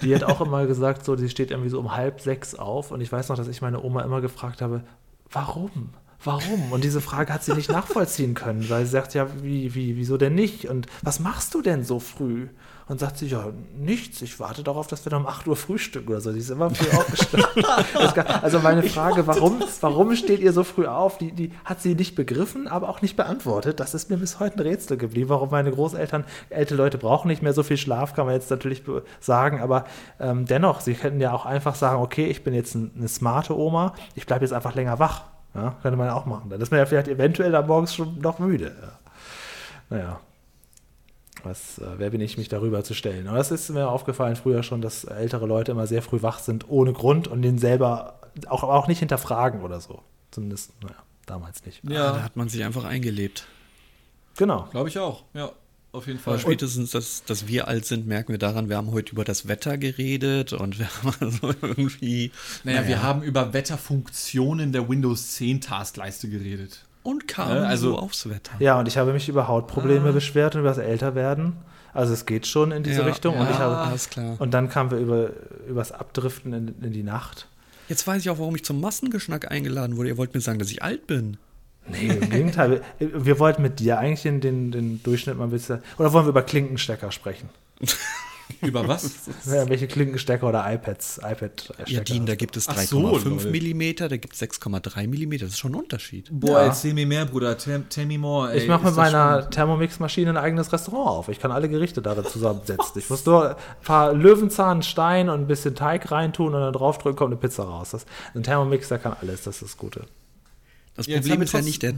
Speaker 1: Die hat auch immer gesagt, so, sie steht irgendwie so um halb sechs auf. Und ich weiß noch, dass ich meine Oma immer gefragt habe, warum? Warum? Und diese Frage hat sie nicht nachvollziehen können, weil sie sagt, ja, wie, wie, wieso denn nicht? Und was machst du denn so früh? Und sagt sie, ja, nichts, ich warte darauf, dass wir dann um 8 Uhr frühstücken oder so. Die ist immer früh aufgestanden. also meine Frage, warum, warum steht ihr so früh auf, die, die hat sie nicht begriffen, aber auch nicht beantwortet. Das ist mir bis heute ein Rätsel geblieben, warum meine Großeltern, ältere Leute brauchen nicht mehr so viel Schlaf, kann man jetzt natürlich sagen, aber ähm, dennoch, sie könnten ja auch einfach sagen, okay, ich bin jetzt eine smarte Oma, ich bleibe jetzt einfach länger wach. Ja, könnte man ja auch machen. Dann ist man ja vielleicht eventuell am morgens schon noch müde. Ja. Naja. Was, äh, wer bin ich, mich darüber zu stellen? Aber das ist mir aufgefallen früher schon, dass ältere Leute immer sehr früh wach sind, ohne Grund und den selber auch, auch nicht hinterfragen oder so. Zumindest, naja, damals nicht.
Speaker 2: Ja, ah, da hat man sich einfach eingelebt.
Speaker 3: Genau. Glaube ich auch, ja. Auf jeden Fall.
Speaker 2: Aber spätestens, dass, dass wir alt sind, merken wir daran, wir haben heute über das Wetter geredet und wir haben also irgendwie.
Speaker 3: Naja, naja, wir haben über Wetterfunktionen der Windows 10 Taskleiste geredet
Speaker 2: und kam ja, also, so aufs Wetter.
Speaker 1: Ja, und ich habe mich über Hautprobleme ah. beschwert und über das Älterwerden. Also es geht schon in diese ja, Richtung. Ja, und, ich habe, alles klar. und dann kamen wir über, über das Abdriften in, in die Nacht.
Speaker 2: Jetzt weiß ich auch, warum ich zum Massengeschnack eingeladen wurde. Ihr wollt mir sagen, dass ich alt bin.
Speaker 1: Nee, im Gegenteil. wir, wir, wollten mit dir eigentlich den, den, den Durchschnitt mal ein bisschen. Oder wollen wir über Klinkenstecker sprechen?
Speaker 3: Über was?
Speaker 1: Ja, welche Klinkenstecker oder iPads, iPad
Speaker 2: Ja, Dean, da gibt es 3,5 so, mm, da gibt es 6,3 mm, das ist schon ein Unterschied.
Speaker 3: Boah, ja. erzähl mir mehr, Bruder, tell, tell me more.
Speaker 1: Ey. Ich mache mit meiner Thermomix-Maschine ein eigenes Restaurant auf. Ich kann alle Gerichte darin zusammensetzen. ich muss nur ein paar Löwenzahn, Stein und ein bisschen Teig reintun und dann draufdrücken, kommt eine Pizza raus. Das, ein Thermomix, der kann alles, das ist das Gute.
Speaker 2: Das ja, Problem ist ja nicht der.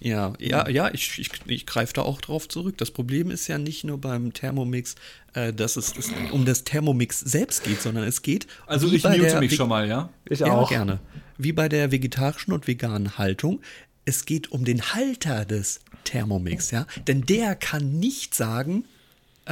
Speaker 2: Ja, ja, ja, ich, ich, ich greife da auch drauf zurück. Das Problem ist ja nicht nur beim Thermomix, äh, dass es, es um das Thermomix selbst geht, sondern es geht.
Speaker 3: Also ich mute mich schon mal, ja?
Speaker 2: Ich ja, auch. gerne. Wie bei der vegetarischen und veganen Haltung. Es geht um den Halter des Thermomix, ja. Denn der kann nicht sagen,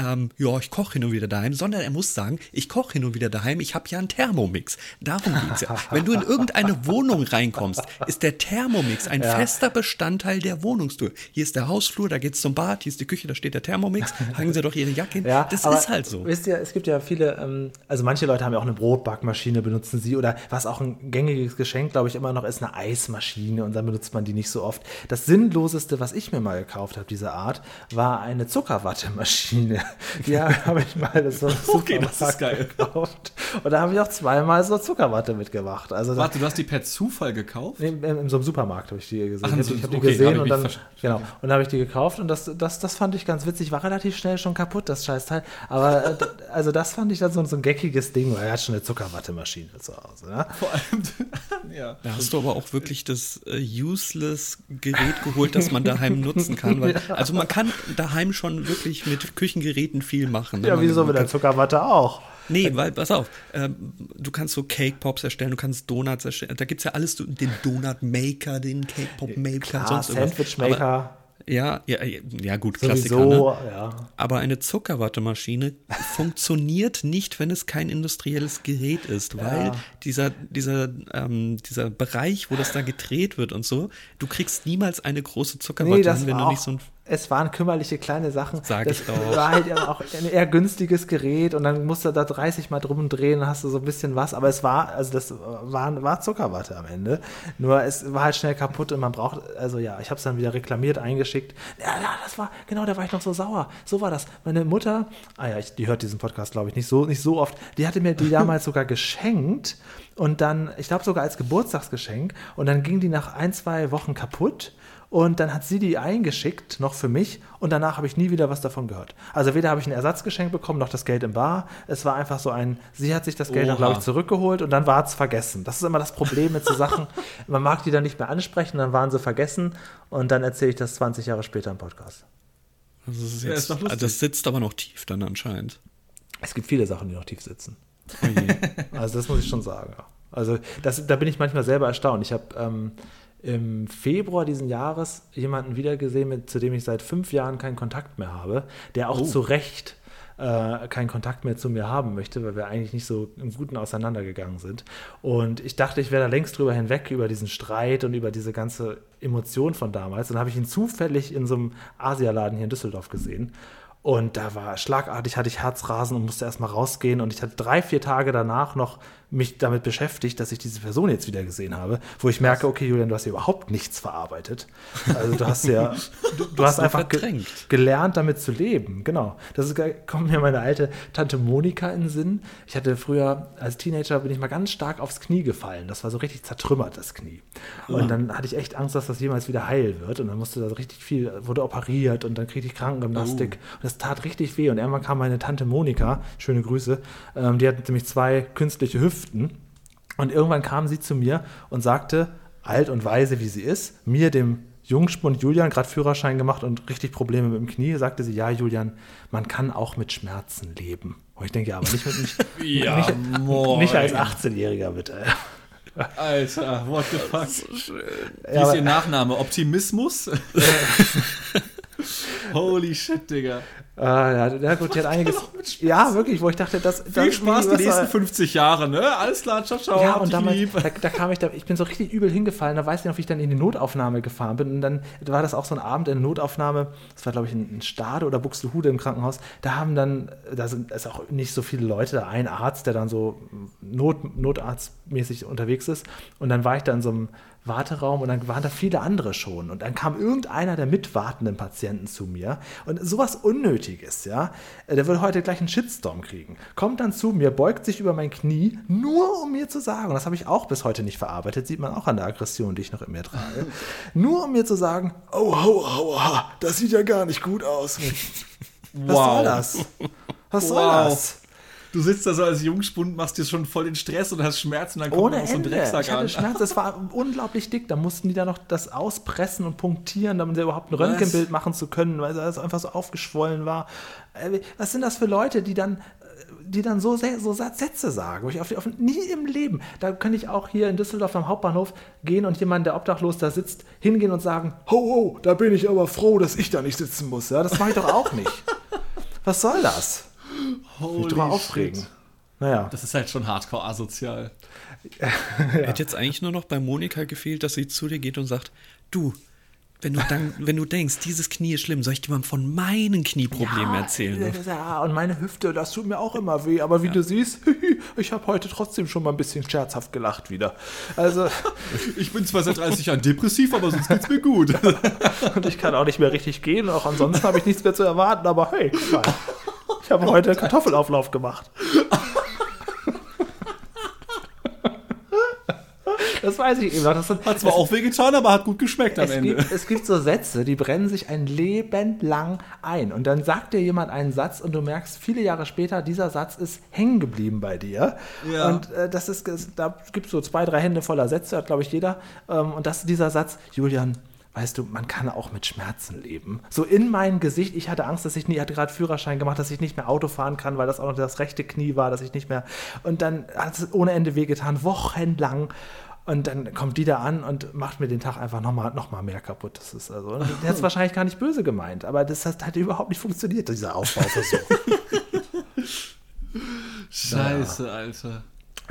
Speaker 2: ähm, ja, ich koche hin und wieder daheim, sondern er muss sagen, ich koche hin und wieder daheim, ich habe ja einen Thermomix. Darum geht es ja. Wenn du in irgendeine Wohnung reinkommst, ist der Thermomix ein ja. fester Bestandteil der Wohnungstür. Hier ist der Hausflur, da geht's zum Bad, hier ist die Küche, da steht der Thermomix, hangen Sie doch Ihre Jacke hin. Ja, das ist halt so.
Speaker 1: Wisst ihr, es gibt ja viele, ähm, also manche Leute haben ja auch eine Brotbackmaschine, benutzen sie, oder was auch ein gängiges Geschenk, glaube ich, immer noch ist, eine Eismaschine und dann benutzt man die nicht so oft. Das Sinnloseste, was ich mir mal gekauft habe, diese Art, war eine Zuckerwattemaschine. Ja, habe ich mal so
Speaker 3: okay, das ist geil. gekauft.
Speaker 1: Und da habe ich auch zweimal so Zuckerwatte mitgemacht. Also
Speaker 3: Warte, du hast die per Zufall gekauft?
Speaker 1: In, in, in so einem Supermarkt habe ich die gesehen. Ach, ich habe hab die gesehen hab und dann, genau, und dann habe ich die gekauft und das, das, das fand ich ganz witzig. War relativ schnell schon kaputt, das Scheißteil. Aber äh, also das fand ich dann so, so ein geckiges Ding, weil er hat schon eine Zuckerwattemaschine zu Hause. Ne? Vor allem,
Speaker 2: ja. Da hast du aber auch wirklich das äh, useless Gerät geholt, das man daheim nutzen kann. Weil, ja. Also man kann daheim schon wirklich mit Küchengeräten viel machen.
Speaker 1: Ne? Ja, wieso mit der Zuckerwatte auch?
Speaker 2: Nee, weil, pass auf, ähm, du kannst so Cake Pops erstellen, du kannst Donuts erstellen. Da gibt es ja alles, den Donut Maker, den Cake Pop Maker,
Speaker 1: Klar, sonst Sandwich Maker.
Speaker 2: Aber, ja, ja, ja, gut, Klassiker. Sowieso, ne? ja. Aber eine Zuckerwattemaschine funktioniert nicht, wenn es kein industrielles Gerät ist, weil ja. dieser, dieser, ähm, dieser Bereich, wo das da gedreht wird und so, du kriegst niemals eine große Zuckerwatte, nee,
Speaker 1: wenn
Speaker 2: du nicht so ein
Speaker 1: es waren kümmerliche kleine Sachen.
Speaker 2: Sag
Speaker 1: das
Speaker 2: ich doch.
Speaker 1: war halt auch ein eher günstiges Gerät und dann musst du da 30 Mal drum drehen, dann hast du so ein bisschen was. Aber es war, also das war, war Zuckerwatte am Ende. Nur es war halt schnell kaputt und man braucht, also ja, ich habe es dann wieder reklamiert, eingeschickt. Ja, ja, das war, genau, da war ich noch so sauer. So war das. Meine Mutter, ah ja, ich, die hört diesen Podcast, glaube ich, nicht so, nicht so oft. Die hatte mir die damals sogar geschenkt und dann, ich glaube sogar als Geburtstagsgeschenk und dann ging die nach ein, zwei Wochen kaputt und dann hat sie die eingeschickt, noch für mich, und danach habe ich nie wieder was davon gehört. Also weder habe ich ein Ersatzgeschenk bekommen, noch das Geld im Bar. Es war einfach so ein, sie hat sich das Geld dann, glaube ich, zurückgeholt und dann war es vergessen. Das ist immer das Problem mit so Sachen. Man mag die dann nicht mehr ansprechen, dann waren sie vergessen und dann erzähle ich das 20 Jahre später im Podcast.
Speaker 2: Das, ist jetzt, ja, ist das sitzt aber noch tief dann anscheinend.
Speaker 1: Es gibt viele Sachen, die noch tief sitzen. also das muss ich schon sagen. Also das, da bin ich manchmal selber erstaunt. Ich habe ähm, im Februar diesen Jahres jemanden wiedergesehen, mit, zu dem ich seit fünf Jahren keinen Kontakt mehr habe, der auch oh. zu Recht äh, keinen Kontakt mehr zu mir haben möchte, weil wir eigentlich nicht so im Guten auseinandergegangen sind. Und ich dachte, ich wäre da längst drüber hinweg, über diesen Streit und über diese ganze Emotion von damals. Dann habe ich ihn zufällig in so einem Asialaden hier in Düsseldorf gesehen. Und da war schlagartig, hatte ich Herzrasen und musste erstmal rausgehen. Und ich hatte drei, vier Tage danach noch mich damit beschäftigt, dass ich diese Person jetzt wieder gesehen habe, wo ich merke, okay, Julian, du hast ja überhaupt nichts verarbeitet. Also du hast ja, du, du hast einfach ge gelernt, damit zu leben. Genau. Das ist, kommt mir meine alte Tante Monika in den Sinn. Ich hatte früher, als Teenager bin ich mal ganz stark aufs Knie gefallen. Das war so richtig zertrümmert, das Knie. Und dann hatte ich echt Angst, dass das jemals wieder heil wird. Und dann musste da richtig viel, wurde operiert und dann kriegte ich Krankengymnastik. Oh. Und das tat richtig weh. Und irgendwann kam meine Tante Monika, schöne Grüße, ähm, die hat nämlich zwei künstliche Hüften Hüften. Und irgendwann kam sie zu mir und sagte, alt und weise wie sie ist, mir, dem Jungspund Julian, gerade Führerschein gemacht und richtig Probleme mit dem Knie, sagte sie, ja, Julian, man kann auch mit Schmerzen leben. Und ich denke, ja, aber nicht mit mich. ja, nicht, nicht, als 18-Jähriger, bitte.
Speaker 3: Alter, what the fuck? So schön. Wie ja, ist Ihr Nachname? Optimismus? Holy shit, Digga.
Speaker 1: Ah, ja, ja, gut, die hat einiges. Ja, wirklich, wo ich dachte, das.
Speaker 3: Viel das Spaß die nächsten 50 Jahre, ne? Alles klar, ciao, ciao.
Speaker 1: Ja, und damals, da, da, kam ich, da, ich bin so richtig übel hingefallen. Da weiß ich noch, wie ich dann in die Notaufnahme gefahren bin. Und dann war das auch so ein Abend in der Notaufnahme. Das war, glaube ich, in Stade oder Buxtehude im Krankenhaus. Da haben dann, da sind ist auch nicht so viele Leute, da ein Arzt, der dann so Not, notarztmäßig unterwegs ist. Und dann war ich da in so einem Warteraum und dann waren da viele andere schon. Und dann kam irgendeiner der mitwartenden Patienten zu mir und sowas Unnötiges, ja. Äh, der würde heute gleich einen Shitstorm kriegen. Kommt dann zu mir, beugt sich über mein Knie, nur um mir zu sagen, und das habe ich auch bis heute nicht verarbeitet, sieht man auch an der Aggression, die ich noch in mir trage, nur um mir zu sagen, oh, oh, oh, oh das sieht ja gar nicht gut aus. Was wow. soll das? Was wow. soll das?
Speaker 3: Du sitzt da so als Jungspund, machst dir schon voll den Stress und hast Schmerzen, dann kommt
Speaker 1: Ohne noch so ein Drecksack ich hatte an. Schmerz, das war unglaublich dick. Da mussten die da noch das auspressen und punktieren, damit sie überhaupt ein Röntgenbild Was? machen zu können, weil das einfach so aufgeschwollen war. Äh, was sind das für Leute, die dann die dann so, so Sätze sagen. Ich auf, auf, nie im Leben. Da könnte ich auch hier in Düsseldorf am Hauptbahnhof gehen und jemand, der obdachlos da sitzt, hingehen und sagen: Ho, ho, da bin ich aber froh, dass ich da nicht sitzen muss. Ja, das mache ich doch auch nicht. Was soll das?
Speaker 3: Holy drüber aufregen. Naja. Das ist halt schon hardcore asozial.
Speaker 2: ja. Hätte jetzt eigentlich nur noch bei Monika gefehlt, dass sie zu dir geht und sagt, du, wenn du, dann, wenn du denkst, dieses Knie ist schlimm, soll ich dir mal von meinen Knieproblemen ja, erzählen? Ne?
Speaker 1: Ja, und meine Hüfte, das tut mir auch immer weh. Aber wie ja. du siehst, ich habe heute trotzdem schon mal ein bisschen scherzhaft gelacht wieder. Also,
Speaker 3: ich bin zwar seit 30 Jahren depressiv, aber sonst geht's mir gut.
Speaker 1: und ich kann auch nicht mehr richtig gehen. Auch ansonsten habe ich nichts mehr zu erwarten. Aber hey. Ich habe heute Kartoffelauflauf gemacht. Das weiß ich eben noch. Das
Speaker 3: sind, hat zwar auch wehgetan, aber hat gut geschmeckt am
Speaker 1: es
Speaker 3: Ende.
Speaker 1: Gibt, es gibt so Sätze, die brennen sich ein Leben lang ein. Und dann sagt dir jemand einen Satz und du merkst viele Jahre später, dieser Satz ist hängen geblieben bei dir. Ja. Und äh, das ist, da gibt es so zwei, drei Hände voller Sätze, hat glaube ich jeder. Ähm, und das ist dieser Satz, Julian, weißt du, man kann auch mit Schmerzen leben. So in mein Gesicht, ich hatte Angst, dass ich nie, hatte gerade Führerschein gemacht, dass ich nicht mehr Auto fahren kann, weil das auch noch das rechte Knie war, dass ich nicht mehr. Und dann hat es ohne Ende wehgetan, wochenlang. Und dann kommt die da an und macht mir den Tag einfach nochmal noch mal mehr kaputt. Das ist also, der hat es wahrscheinlich gar nicht böse gemeint, aber das hat halt überhaupt nicht funktioniert, dieser Aufbauversuch.
Speaker 3: Scheiße, Alter.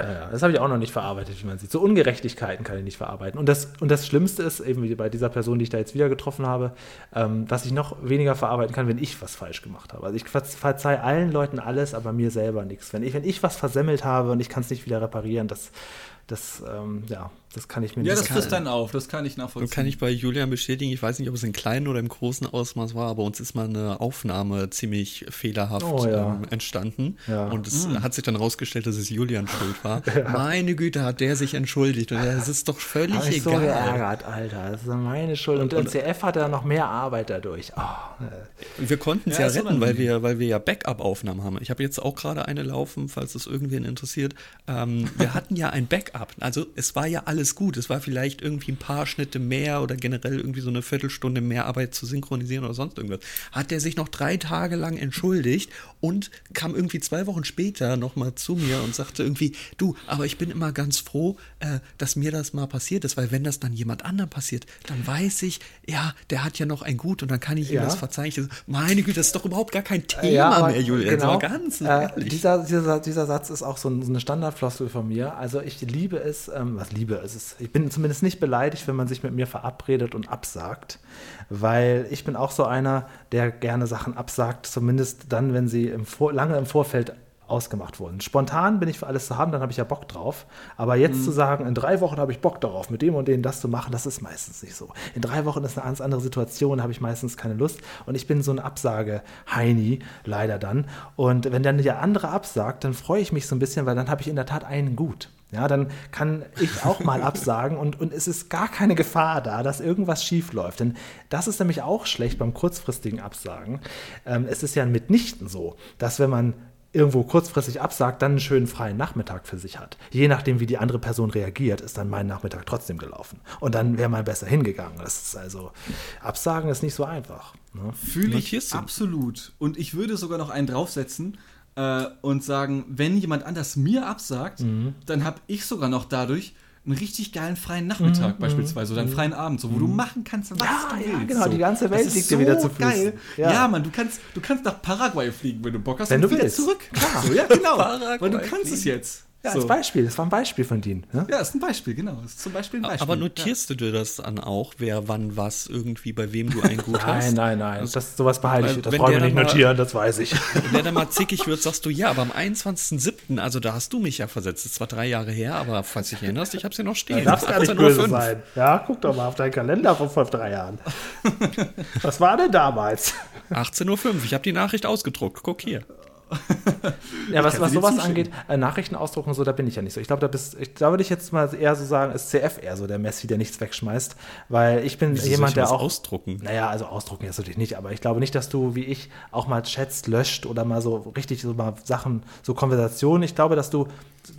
Speaker 1: Ja, das habe ich auch noch nicht verarbeitet, wie man sieht. So Ungerechtigkeiten kann ich nicht verarbeiten. Und das, und das Schlimmste ist, eben bei dieser Person, die ich da jetzt wieder getroffen habe, ähm, was ich noch weniger verarbeiten kann, wenn ich was falsch gemacht habe. Also ich verzeihe allen Leuten alles, aber mir selber nichts. Wenn ich, wenn ich was versemmelt habe und ich kann es nicht wieder reparieren, das, das, ähm, ja, das kann ich mir
Speaker 3: ja,
Speaker 1: nicht
Speaker 3: Ja, das frisst dann auf, das kann ich nachvollziehen.
Speaker 2: Das kann ich bei Julian bestätigen. Ich weiß nicht, ob es in kleinen oder im großen Ausmaß war, aber uns ist mal eine Aufnahme ziemlich fehlerhaft
Speaker 1: oh, ja.
Speaker 2: ähm, entstanden.
Speaker 1: Ja.
Speaker 2: Und es mhm. hat sich dann rausgestellt, dass es Julian schuld war. ja. Meine Güte, hat der sich entschuldigt. Und das ist doch völlig
Speaker 1: Hab ich
Speaker 2: egal.
Speaker 1: so geärgert, Alter. Das ist meine Schuld. Und, und CF hat da noch mehr Arbeit dadurch. Oh,
Speaker 2: wir konnten es ja, retten, weil wir, weil wir ja Backup-Aufnahmen haben. Ich habe jetzt auch gerade eine laufen, falls es irgendwen interessiert. Ähm, wir hatten ja ein Backup. Also es war ja alles gut. Es war vielleicht irgendwie ein paar Schnitte mehr oder generell irgendwie so eine Viertelstunde mehr Arbeit zu synchronisieren oder sonst irgendwas. Hat der sich noch drei Tage lang entschuldigt und kam irgendwie zwei Wochen später nochmal zu mir und sagte irgendwie, du, aber ich bin immer ganz froh, äh, dass mir das mal passiert ist, weil wenn das dann jemand anderem passiert, dann weiß ich, ja, der hat ja noch ein Gut und dann kann ich ihm das verzeihen. So, meine Güte, das ist doch überhaupt gar kein Thema ja, mehr, Julian.
Speaker 1: Genau, ganz äh, dieser, dieser, dieser Satz ist auch so, ein, so eine Standardfloskel von mir. Also ich liebe es, ähm, was liebe es, ist, ich bin zumindest nicht beleidigt, wenn man sich mit mir verabredet und absagt, weil ich bin auch so einer, der gerne Sachen absagt, zumindest dann, wenn sie im Vor lange im Vorfeld ausgemacht wurden. Spontan bin ich für alles zu haben, dann habe ich ja Bock drauf. Aber jetzt mhm. zu sagen, in drei Wochen habe ich Bock darauf, mit dem und dem das zu machen, das ist meistens nicht so. In drei Wochen ist eine ganz andere Situation, habe ich meistens keine Lust. Und ich bin so ein Absage-Heini, leider dann. Und wenn dann der andere absagt, dann freue ich mich so ein bisschen, weil dann habe ich in der Tat einen gut. Ja, dann kann ich auch mal absagen und, und es ist gar keine Gefahr da, dass irgendwas schief läuft. Denn das ist nämlich auch schlecht beim kurzfristigen Absagen. Ähm, es ist ja mitnichten so, dass wenn man irgendwo kurzfristig absagt, dann einen schönen freien Nachmittag für sich hat. Je nachdem, wie die andere Person reagiert, ist dann mein Nachmittag trotzdem gelaufen. Und dann wäre man besser hingegangen. Das ist also, Absagen ist nicht so einfach.
Speaker 3: Ne? Fühle ich absolut. Und ich würde sogar noch einen draufsetzen äh, und sagen, wenn jemand anders mir absagt, mhm. dann habe ich sogar noch dadurch einen richtig geilen freien Nachmittag mhm, beispielsweise oder einen mhm. freien Abend, so, wo du mhm. machen kannst, was
Speaker 1: ja,
Speaker 3: du willst.
Speaker 1: Ja, genau, so. die ganze Welt liegt so dir wieder zu Füßen. Geil.
Speaker 3: Ja. ja, Mann, du kannst, du kannst nach Paraguay fliegen, wenn du Bock hast,
Speaker 1: wenn
Speaker 3: und
Speaker 1: du
Speaker 3: wieder
Speaker 1: willst.
Speaker 3: zurück. Klar. So, ja, genau. Weil du kannst fliegen. es jetzt.
Speaker 1: Ja, so. als Beispiel. Das war ein Beispiel von denen.
Speaker 3: Ne? Ja, ist ein Beispiel, genau. Das ist zum Beispiel ein Beispiel.
Speaker 2: Aber notierst ja. du dir das dann auch, wer wann was irgendwie bei wem du ein Gut
Speaker 1: hast? Nein, nein, nein. Also, das, sowas behalte ich. Das brauche ich nicht notieren, das weiß ich.
Speaker 2: Wenn der dann mal zickig wird, sagst du, ja, aber am 21.07., also da hast du mich ja versetzt. Das ist zwar drei Jahre her, aber falls du dich erinnerst, ich habe es ja noch stehen.
Speaker 1: Da darfst gar nicht böse sein. Ja, guck doch mal auf deinen Kalender von vor drei Jahren. was war denn damals?
Speaker 2: 18.05 Uhr. Ich habe die Nachricht ausgedruckt. Guck hier.
Speaker 1: ja, was, was sowas angeht, äh, Nachrichten ausdrucken, so, da bin ich ja nicht so. Ich glaube, da bist, ich, da würde ich jetzt mal eher so sagen, ist CF eher so der Messi, der nichts wegschmeißt, weil ich bin
Speaker 2: Wieso
Speaker 1: jemand, der auch
Speaker 2: ausdrucken.
Speaker 1: Naja, also ausdrucken jetzt natürlich nicht, aber ich glaube nicht, dass du wie ich auch mal Chats löscht oder mal so richtig so mal Sachen, so Konversationen. Ich glaube, dass du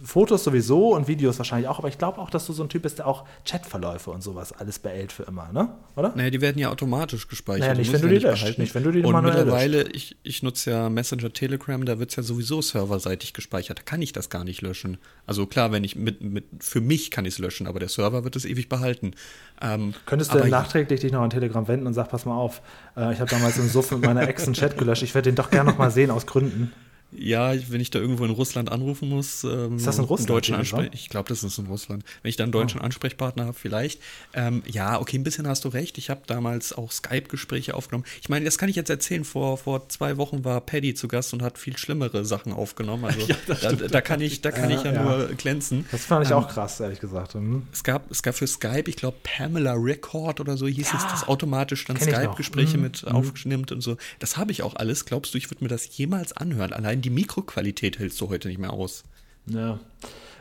Speaker 1: Fotos sowieso und Videos wahrscheinlich auch, aber ich glaube auch, dass du so ein Typ bist, der auch Chatverläufe und sowas alles behält für immer, ne? Oder?
Speaker 2: Naja, die werden ja automatisch gespeichert.
Speaker 1: Naja, nicht, wenn du die löscht. Nicht, wenn du die
Speaker 2: Und mittlerweile, ich, ich nutze ja Messenger Telegram, da wird es ja sowieso serverseitig gespeichert. Da kann ich das gar nicht löschen. Also klar, wenn ich mit, mit für mich kann ich es löschen, aber der Server wird es ewig behalten.
Speaker 1: Ähm, Könntest du nachträglich dich noch an Telegram wenden und sagen, pass mal auf, äh, ich habe damals im Suff mit meiner Ex einen Chat gelöscht, ich werde den doch gerne noch mal sehen aus Gründen.
Speaker 2: Ja, wenn ich da irgendwo in Russland anrufen muss.
Speaker 1: Ähm, ist das in Russland? Deutschen
Speaker 2: ich glaube, das ist in Russland. Wenn ich da einen deutschen oh. Ansprechpartner habe, vielleicht. Ähm, ja, okay, ein bisschen hast du recht. Ich habe damals auch Skype-Gespräche aufgenommen. Ich meine, das kann ich jetzt erzählen. Vor, vor zwei Wochen war Paddy zu Gast und hat viel schlimmere Sachen aufgenommen. Also ja, da, da, kann ich, da kann äh, ich ja, ja, nur glänzen.
Speaker 1: Das fand ich ähm, auch krass, ehrlich gesagt. Mhm.
Speaker 2: Es, gab, es gab für Skype, ich glaube, Pamela Record oder so hieß ja, es, das automatisch dann Skype-Gespräche mhm. mit mhm. aufnimmt und so. Das habe ich auch alles. Glaubst du, ich würde mir das jemals anhören? Allein die Mikroqualität Qualität hältst du heute nicht mehr aus.
Speaker 1: Ja.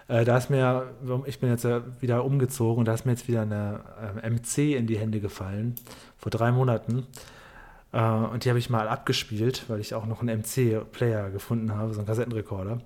Speaker 1: Äh, da ist mir, ich bin jetzt wieder umgezogen und da ist mir jetzt wieder eine äh, MC in die Hände gefallen, vor drei Monaten. Äh, und die habe ich mal abgespielt, weil ich auch noch einen MC-Player gefunden habe, so einen Kassettenrekorder.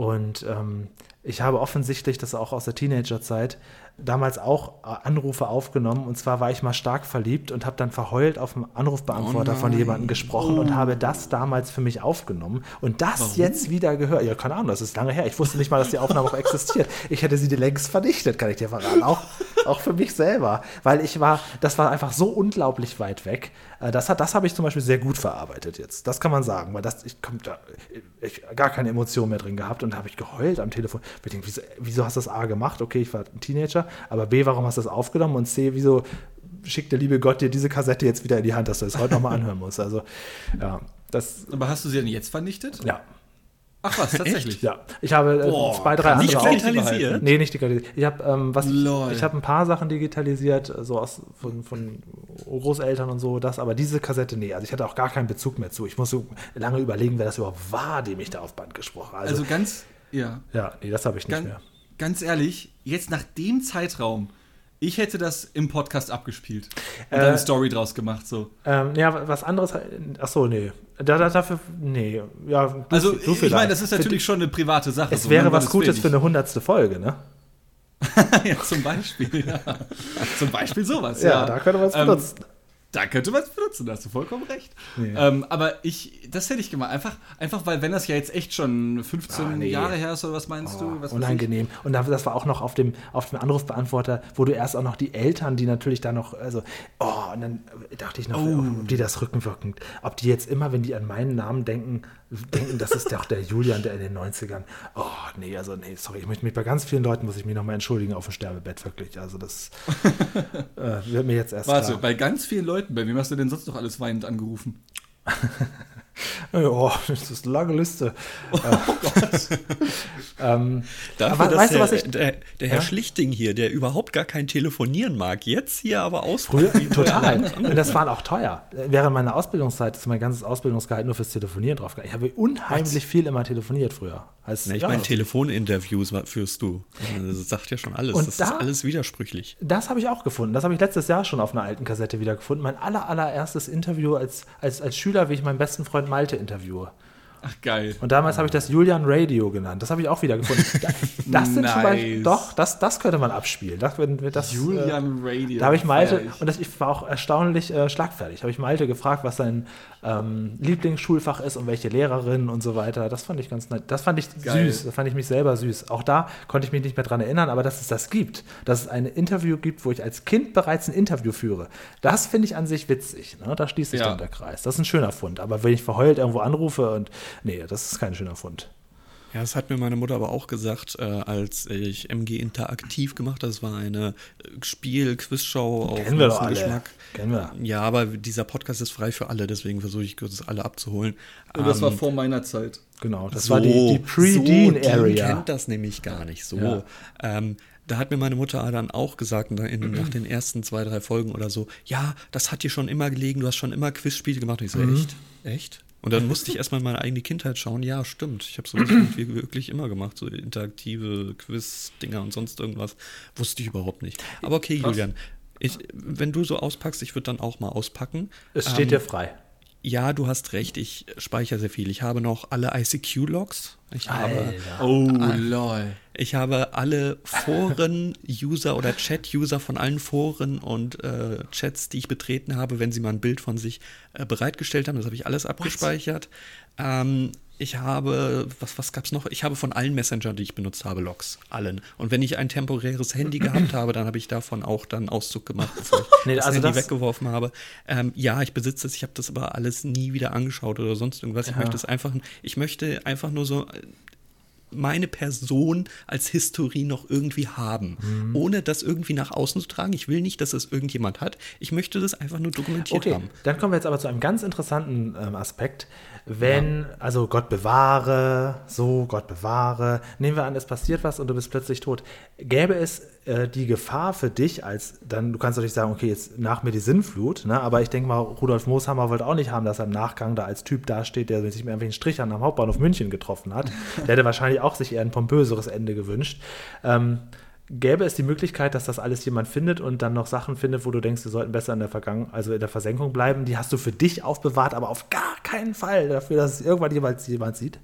Speaker 1: Und ähm, ich habe offensichtlich, das auch aus der Teenagerzeit, damals auch äh, Anrufe aufgenommen. Und zwar war ich mal stark verliebt und habe dann verheult auf dem Anrufbeantworter oh von jemandem gesprochen oh. und habe das damals für mich aufgenommen. Und das Warum? jetzt wieder gehört. Ja, keine Ahnung, das ist lange her. Ich wusste nicht mal, dass die Aufnahme auch existiert. Ich hätte sie längst vernichtet, kann ich dir verraten. Auch auch für mich selber, weil ich war, das war einfach so unglaublich weit weg. Äh, das, das habe ich zum Beispiel sehr gut verarbeitet jetzt. Das kann man sagen, weil das, ich, komm, da, ich gar keine Emotion mehr drin gehabt und habe ich geheult am Telefon. Ich denke, wieso, wieso hast du das A gemacht? Okay, ich war ein Teenager, aber B, warum hast du das aufgenommen? Und C, wieso schickt der liebe Gott dir diese Kassette jetzt wieder in die Hand, dass du es das heute nochmal anhören musst? Also, ja. Das,
Speaker 3: aber hast du sie denn jetzt vernichtet?
Speaker 1: Ja.
Speaker 3: Ach was, tatsächlich?
Speaker 1: Echt? Ja. Ich habe äh, Boah, zwei, drei
Speaker 2: nicht andere digitalisiert?
Speaker 1: Auch. Nee, nicht digitalisiert. Ich habe ähm, was ich habe ein paar Sachen digitalisiert, so aus von, von, Großeltern und so, das, aber diese Kassette, nee, also ich hatte auch gar keinen Bezug mehr zu. Ich musste lange überlegen, wer das überhaupt war, dem ich da auf Band gesprochen habe.
Speaker 3: Also, also ganz, ja.
Speaker 1: Ja, nee, das habe ich nicht
Speaker 3: ganz,
Speaker 1: mehr.
Speaker 3: Ganz ehrlich, jetzt nach dem Zeitraum, ich hätte das im Podcast abgespielt und äh, eine Story draus gemacht, so.
Speaker 1: Ähm, ja, was anderes. Ach so, nee. Da, da, dafür, nee. Ja,
Speaker 3: du, also, du ich meine, das ist natürlich schon eine private Sache.
Speaker 1: Es so, wäre was Gutes für eine hundertste Folge, ne?
Speaker 3: ja, zum Beispiel, ja. zum Beispiel sowas,
Speaker 1: ja. Ja, da könnte man es ähm, benutzen. Ähm,
Speaker 3: da könnte man es benutzen, da hast du vollkommen recht. Nee. Ähm, aber ich, das hätte ich gemacht. Einfach, einfach, weil wenn das ja jetzt echt schon 15 ah, nee. Jahre her ist, oder was meinst oh, du? Was
Speaker 1: unangenehm. Und das war auch noch auf dem, auf dem Anrufbeantworter, wo du erst auch noch die Eltern, die natürlich da noch, also, oh, und dann dachte ich noch, oh. ob die das rückenwirkend, ob die jetzt immer, wenn die an meinen Namen denken, denken, das ist doch der Julian, der in den 90ern. Oh, nee, also nee, sorry, ich möchte mich bei ganz vielen Leuten muss ich mich nochmal entschuldigen auf dem Sterbebett, wirklich. Also das äh, wird mir jetzt erst.
Speaker 3: Warte, klar. bei ganz vielen Leuten, bei wem hast du denn sonst noch alles weinend angerufen?
Speaker 1: Oh, das ist eine lange Liste. Oh Gott.
Speaker 2: ähm, Dafür, aber, weißt der, du, was ich. Der, der Herr ja? Schlichting hier, der überhaupt gar kein Telefonieren mag, jetzt hier aber aus.
Speaker 1: Früher, total. Und das war auch teuer. Während meiner Ausbildungszeit ist mein ganzes Ausbildungsgehalt nur fürs Telefonieren draufgegangen. Ich habe unheimlich was? viel immer telefoniert früher.
Speaker 2: Als, Na, ich ja, meine, Telefoninterviews führst du. Das sagt ja schon alles. Und das da, ist alles widersprüchlich.
Speaker 1: Das habe ich auch gefunden. Das habe ich letztes Jahr schon auf einer alten Kassette wieder gefunden. Mein aller, allererstes Interview als, als, als Schüler, wie ich meinen besten Freund Malte interviewe.
Speaker 3: Ach geil.
Speaker 1: Und damals habe ich das Julian Radio genannt. Das habe ich auch wieder gefunden. Das sind nice. zum Beispiel, doch, das, das könnte man abspielen. Das, das,
Speaker 3: Julian äh, Radio.
Speaker 1: Da habe ich Malte, und das, ich war auch erstaunlich äh, schlagfertig, habe ich Malte gefragt, was sein ähm, Lieblingsschulfach ist und welche Lehrerin und so weiter. Das fand ich ganz nett. Das fand ich geil. süß. Das fand ich mich selber süß. Auch da konnte ich mich nicht mehr dran erinnern, aber dass es das gibt, dass es ein Interview gibt, wo ich als Kind bereits ein Interview führe, das finde ich an sich witzig. Ne? Da schließt sich ja. dann der Kreis. Das ist ein schöner Fund. Aber wenn ich verheult irgendwo anrufe und nee, das ist kein schöner Fund.
Speaker 2: Ja, das hat mir meine Mutter aber auch gesagt, äh, als ich MG Interaktiv gemacht habe. Das war eine äh, Spiel-Quizshow
Speaker 1: auf Kennen wir doch alle. Geschmack.
Speaker 2: Kennen wir. Ja, aber dieser Podcast ist frei für alle, deswegen versuche ich kurz alle abzuholen.
Speaker 3: Und das ähm, war vor meiner Zeit.
Speaker 1: Genau, das so, war die, die Pre-Dean-Area.
Speaker 2: So, kennt das nämlich gar nicht so. Ja. Ähm, da hat mir meine Mutter dann auch gesagt, in, nach den ersten zwei, drei Folgen oder so, ja, das hat dir schon immer gelegen, du hast schon immer Quizspiele gemacht. Und ich so, mhm. echt? Echt? Und dann musste ich erstmal meine eigene Kindheit schauen. Ja, stimmt. Ich habe sowas wirklich immer gemacht. So interaktive Quiz-Dinger und sonst irgendwas. Wusste ich überhaupt nicht. Aber okay, Krass. Julian. Ich, wenn du so auspackst, ich würde dann auch mal auspacken.
Speaker 1: Es steht ähm, dir frei.
Speaker 2: Ja, du hast recht, ich speichere sehr viel. Ich habe noch alle ICQ-Logs. Ich habe.
Speaker 3: Oh, lol.
Speaker 2: Ich habe alle Foren-User oder Chat-User von allen Foren und äh, Chats, die ich betreten habe, wenn sie mal ein Bild von sich äh, bereitgestellt haben. Das habe ich alles abgespeichert. Ähm, ich habe, was, was gab es noch? Ich habe von allen Messengern, die ich benutzt habe, Logs. Allen. Und wenn ich ein temporäres Handy gehabt habe, dann habe ich davon auch dann Auszug gemacht, bevor ich nee, das also Handy das weggeworfen habe. Ähm, ja, ich besitze es, ich habe das aber alles nie wieder angeschaut oder sonst irgendwas. Ich ja. möchte es einfach, ich möchte einfach nur so meine Person als Historie noch irgendwie haben, mhm. ohne das irgendwie nach außen zu tragen. Ich will nicht, dass das irgendjemand hat. Ich möchte das einfach nur dokumentiert okay, haben.
Speaker 1: Dann kommen wir jetzt aber zu einem ganz interessanten ähm, Aspekt wenn, ja. also Gott bewahre, so, Gott bewahre, nehmen wir an, es passiert was und du bist plötzlich tot, gäbe es äh, die Gefahr für dich als, dann, du kannst natürlich sagen, okay, jetzt nach mir die Sinnflut, ne? aber ich denke mal, Rudolf Mooshammer wollte auch nicht haben, dass er im Nachgang da als Typ dasteht, der sich mit irgendwelchen Strichern am Hauptbahnhof München getroffen hat. der hätte wahrscheinlich auch sich eher ein pompöseres Ende gewünscht. Ähm, gäbe es die Möglichkeit, dass das alles jemand findet und dann noch Sachen findet, wo du denkst, wir sollten besser in der Vergangenheit, also in der Versenkung bleiben, die hast du für dich aufbewahrt, aber auf gar keinen Fall dafür, dass es irgendwann jemand, jemand sieht?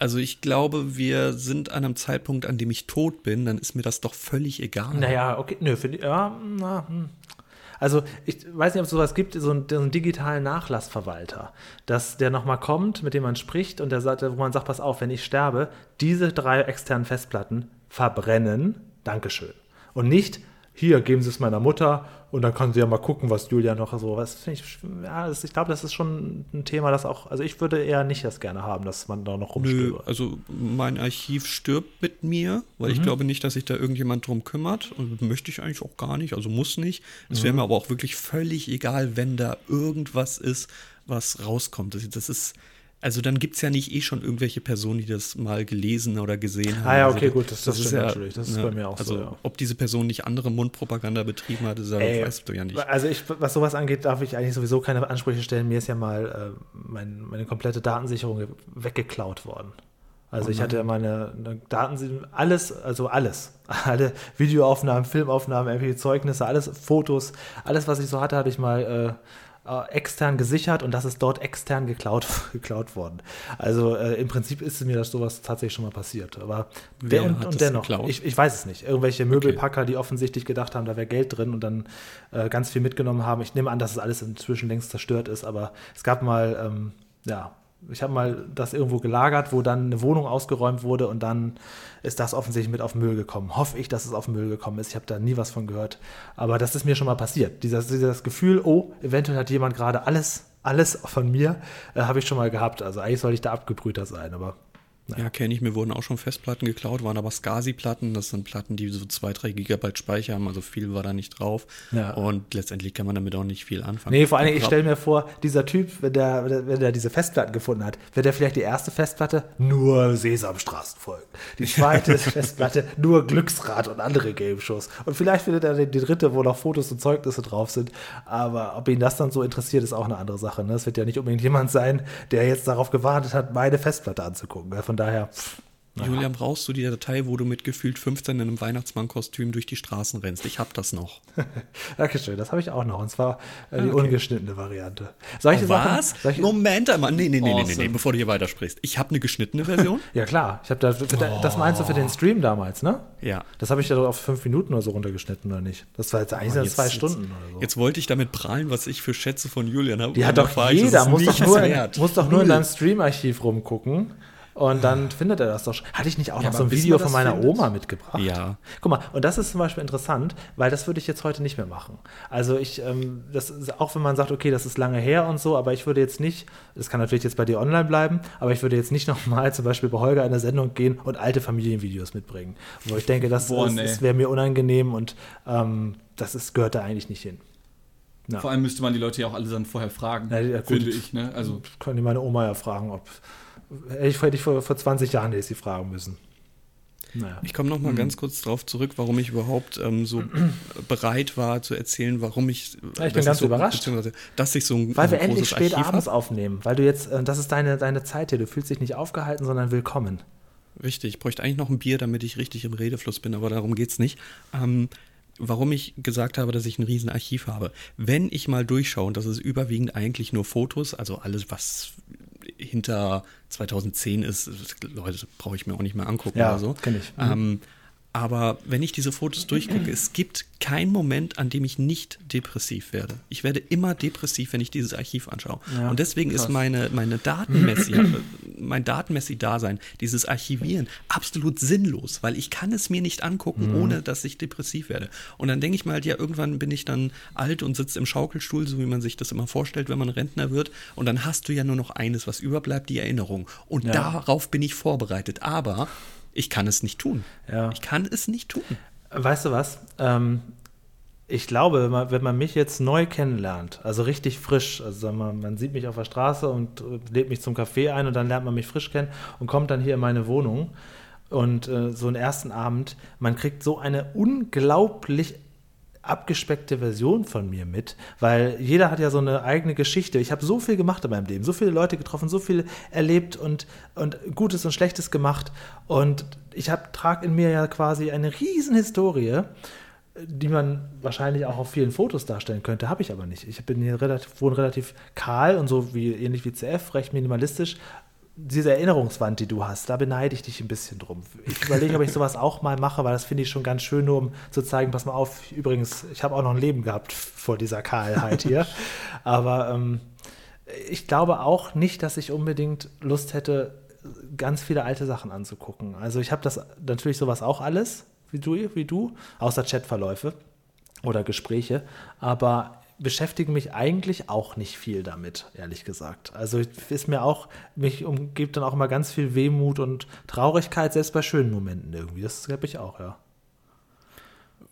Speaker 2: Also ich glaube, wir sind an einem Zeitpunkt, an dem ich tot bin, dann ist mir das doch völlig egal.
Speaker 1: Naja, okay, nö, für die, ja, na, hm. Also ich weiß nicht, ob es sowas gibt, so einen, so einen digitalen Nachlassverwalter, dass der nochmal kommt, mit dem man spricht und der sagt, wo man sagt, pass auf, wenn ich sterbe, diese drei externen Festplatten verbrennen, Dankeschön. Und nicht hier, geben Sie es meiner Mutter und dann kann sie ja mal gucken, was Julia noch so, was ich, ja, das, ich glaube, das ist schon ein Thema, das auch, also ich würde eher nicht das gerne haben, dass man da noch
Speaker 2: rumstöbert. Nö, also mein Archiv stirbt mit mir, weil mhm. ich glaube nicht, dass sich da irgendjemand drum kümmert und möchte ich eigentlich auch gar nicht, also muss nicht. Es wäre mhm. mir aber auch wirklich völlig egal, wenn da irgendwas ist, was rauskommt. Das, das ist, also dann gibt es ja nicht eh schon irgendwelche Personen, die das mal gelesen oder gesehen haben.
Speaker 1: Ah ja,
Speaker 2: also
Speaker 1: okay, also, gut, das, das, das ist ja
Speaker 2: natürlich. Das ist ja, bei mir auch also, so. Ja. Ob diese Person nicht andere Mundpropaganda betrieben hat, das Ey, weißt du ja nicht.
Speaker 1: Also ich, was sowas angeht, darf ich eigentlich sowieso keine Ansprüche stellen. Mir ist ja mal äh, mein, meine komplette Datensicherung weggeklaut worden. Also oh ich hatte meine Datensicherung, alles, also alles. Alle Videoaufnahmen, Filmaufnahmen, irgendwelche Zeugnisse, alles, Fotos, alles, was ich so hatte, hatte ich mal äh, äh, extern gesichert und das ist dort extern geklaut, geklaut worden. Also äh, im Prinzip ist mir das sowas tatsächlich schon mal passiert. Aber der und, und dennoch, ich, ich, weiß es nicht. Irgendwelche Möbelpacker, okay. die offensichtlich gedacht haben, da wäre Geld drin und dann äh, ganz viel mitgenommen haben. Ich nehme an, dass es alles inzwischen längst zerstört ist, aber es gab mal, ähm, ja, ich habe mal das irgendwo gelagert, wo dann eine Wohnung ausgeräumt wurde und dann ist das offensichtlich mit auf Müll gekommen. Hoffe ich, dass es auf Müll gekommen ist. Ich habe da nie was von gehört. Aber das ist mir schon mal passiert. Dieses, dieses Gefühl, oh, eventuell hat jemand gerade alles, alles von mir, äh, habe ich schon mal gehabt. Also eigentlich soll ich da abgebrühter sein, aber
Speaker 2: ja, kenne ich. Mir wurden auch schon Festplatten geklaut, waren aber SCSI-Platten. Das sind Platten, die so 2, 3 Gigabyte Speicher haben, also viel war da nicht drauf. Ja. Und letztendlich kann man damit auch nicht viel anfangen.
Speaker 1: Nee, vor allem, ich stelle mir vor, dieser Typ, wenn der, wenn der diese Festplatten gefunden hat, wird der vielleicht die erste Festplatte nur Sesamstraßen folgen. Die zweite Festplatte nur Glücksrad und andere Game-Shows. Und vielleicht findet er die dritte, wo noch Fotos und Zeugnisse drauf sind. Aber ob ihn das dann so interessiert, ist auch eine andere Sache. Ne? Es wird ja nicht unbedingt jemand sein, der jetzt darauf gewartet hat, meine Festplatte anzugucken. Von daher. Pff,
Speaker 2: Julian, brauchst du die Datei, wo du mit gefühlt 15 in einem Weihnachtsmannkostüm durch die Straßen rennst? Ich hab das noch.
Speaker 1: Dankeschön, das habe ich auch noch. Und zwar äh, die okay. ungeschnittene Variante.
Speaker 2: Solche oh, was? Sachen, solche Moment einmal. Nee, nee, nee, awesome. nee, nee, nee, bevor du hier weitersprichst. Ich habe eine geschnittene Version?
Speaker 1: ja, klar. Ich habe da, oh. Das meinst du für den Stream damals, ne?
Speaker 2: Ja.
Speaker 1: Das habe ich ja auf fünf Minuten oder so runtergeschnitten, oder nicht? Das war jetzt eigentlich oh, jetzt, zwei Stunden
Speaker 2: jetzt,
Speaker 1: oder so.
Speaker 2: Jetzt wollte ich damit prahlen, was ich für Schätze von Julian habe.
Speaker 1: Die hat doch jeder. Muss doch, nur, muss doch nur in deinem Stream-Archiv rumgucken. Und dann findet er das doch. Hatte ich nicht auch ja, noch so ein Video von meiner findet? Oma mitgebracht?
Speaker 2: Ja.
Speaker 1: Guck mal, und das ist zum Beispiel interessant, weil das würde ich jetzt heute nicht mehr machen. Also ich, ähm, das ist, auch wenn man sagt, okay, das ist lange her und so, aber ich würde jetzt nicht, das kann natürlich jetzt bei dir online bleiben, aber ich würde jetzt nicht nochmal zum Beispiel bei Holger in eine Sendung gehen und alte Familienvideos mitbringen. Wo ich denke, das, Boah, nee. das wäre mir unangenehm und ähm, das ist, gehört da eigentlich nicht hin.
Speaker 3: Ja. Vor allem müsste man die Leute ja auch alle dann vorher fragen, ja, ja, finde ich. Ne?
Speaker 1: Also kann ich meine Oma ja fragen, ob ich hätte ich vor, vor 20 Jahren hätte ich sie fragen müssen.
Speaker 2: Naja. Ich komme noch mal hm. ganz kurz darauf zurück, warum ich überhaupt ähm, so bereit war zu erzählen, warum ich.
Speaker 1: Ja, ich bin ganz
Speaker 2: so,
Speaker 1: überrascht.
Speaker 2: Dass ich so ein
Speaker 1: Weil wir endlich spät Archiv abends hab. aufnehmen. Weil du jetzt, äh, das ist deine, deine Zeit hier. Du fühlst dich nicht aufgehalten, sondern willkommen.
Speaker 2: Richtig. Ich bräuchte eigentlich noch ein Bier, damit ich richtig im Redefluss bin, aber darum geht es nicht. Ähm, warum ich gesagt habe, dass ich ein Riesenarchiv habe. Wenn ich mal durchschaue, und das ist überwiegend eigentlich nur Fotos, also alles, was hinter 2010 ist, Leute, brauche ich mir auch nicht mehr angucken
Speaker 1: ja,
Speaker 2: oder so.
Speaker 1: Kenn ich.
Speaker 2: Mhm. Ähm, aber wenn ich diese Fotos durchgucke, es gibt keinen Moment, an dem ich nicht depressiv werde. Ich werde immer depressiv, wenn ich dieses Archiv anschaue. Ja, und deswegen krass. ist meine, meine Datenmessi, mein Datenmessi-Dasein, dieses Archivieren, absolut sinnlos, weil ich kann es mir nicht angucken, mhm. ohne dass ich depressiv werde. Und dann denke ich mal, halt, ja, irgendwann bin ich dann alt und sitze im Schaukelstuhl, so wie man sich das immer vorstellt, wenn man Rentner wird. Und dann hast du ja nur noch eines, was überbleibt, die Erinnerung. Und ja. darauf bin ich vorbereitet. Aber ich kann es nicht tun.
Speaker 1: Ja.
Speaker 2: Ich kann es nicht tun.
Speaker 1: Weißt du was? Ähm, ich glaube, wenn man, wenn man, mich jetzt neu kennenlernt, also richtig frisch, also man, man sieht mich auf der Straße und lädt mich zum Café ein und dann lernt man mich frisch kennen und kommt dann hier in meine Wohnung und äh, so einen ersten Abend, man kriegt so eine unglaublich abgespeckte Version von mir mit, weil jeder hat ja so eine eigene Geschichte. Ich habe so viel gemacht in meinem Leben, so viele Leute getroffen, so viel erlebt und, und Gutes und Schlechtes gemacht. Und ich trage in mir ja quasi eine riesen Historie, die man wahrscheinlich auch auf vielen Fotos darstellen könnte, habe ich aber nicht. Ich bin hier relativ, wohne relativ kahl und so wie ähnlich wie CF, recht minimalistisch, diese Erinnerungswand, die du hast, da beneide ich dich ein bisschen drum. Ich überlege, ob ich sowas auch mal mache, weil das finde ich schon ganz schön, nur um zu zeigen, pass mal auf, übrigens, ich habe auch noch ein Leben gehabt vor dieser Kahlheit hier. Aber ähm, ich glaube auch nicht, dass ich unbedingt Lust hätte, ganz viele alte Sachen anzugucken. Also ich habe das natürlich sowas auch alles, wie du, wie du, außer Chatverläufe. oder Gespräche, aber beschäftige mich eigentlich auch nicht viel damit, ehrlich gesagt. Also ist mir auch, mich umgibt dann auch immer ganz viel Wehmut und Traurigkeit, selbst bei schönen Momenten irgendwie. Das glaube ich auch, ja.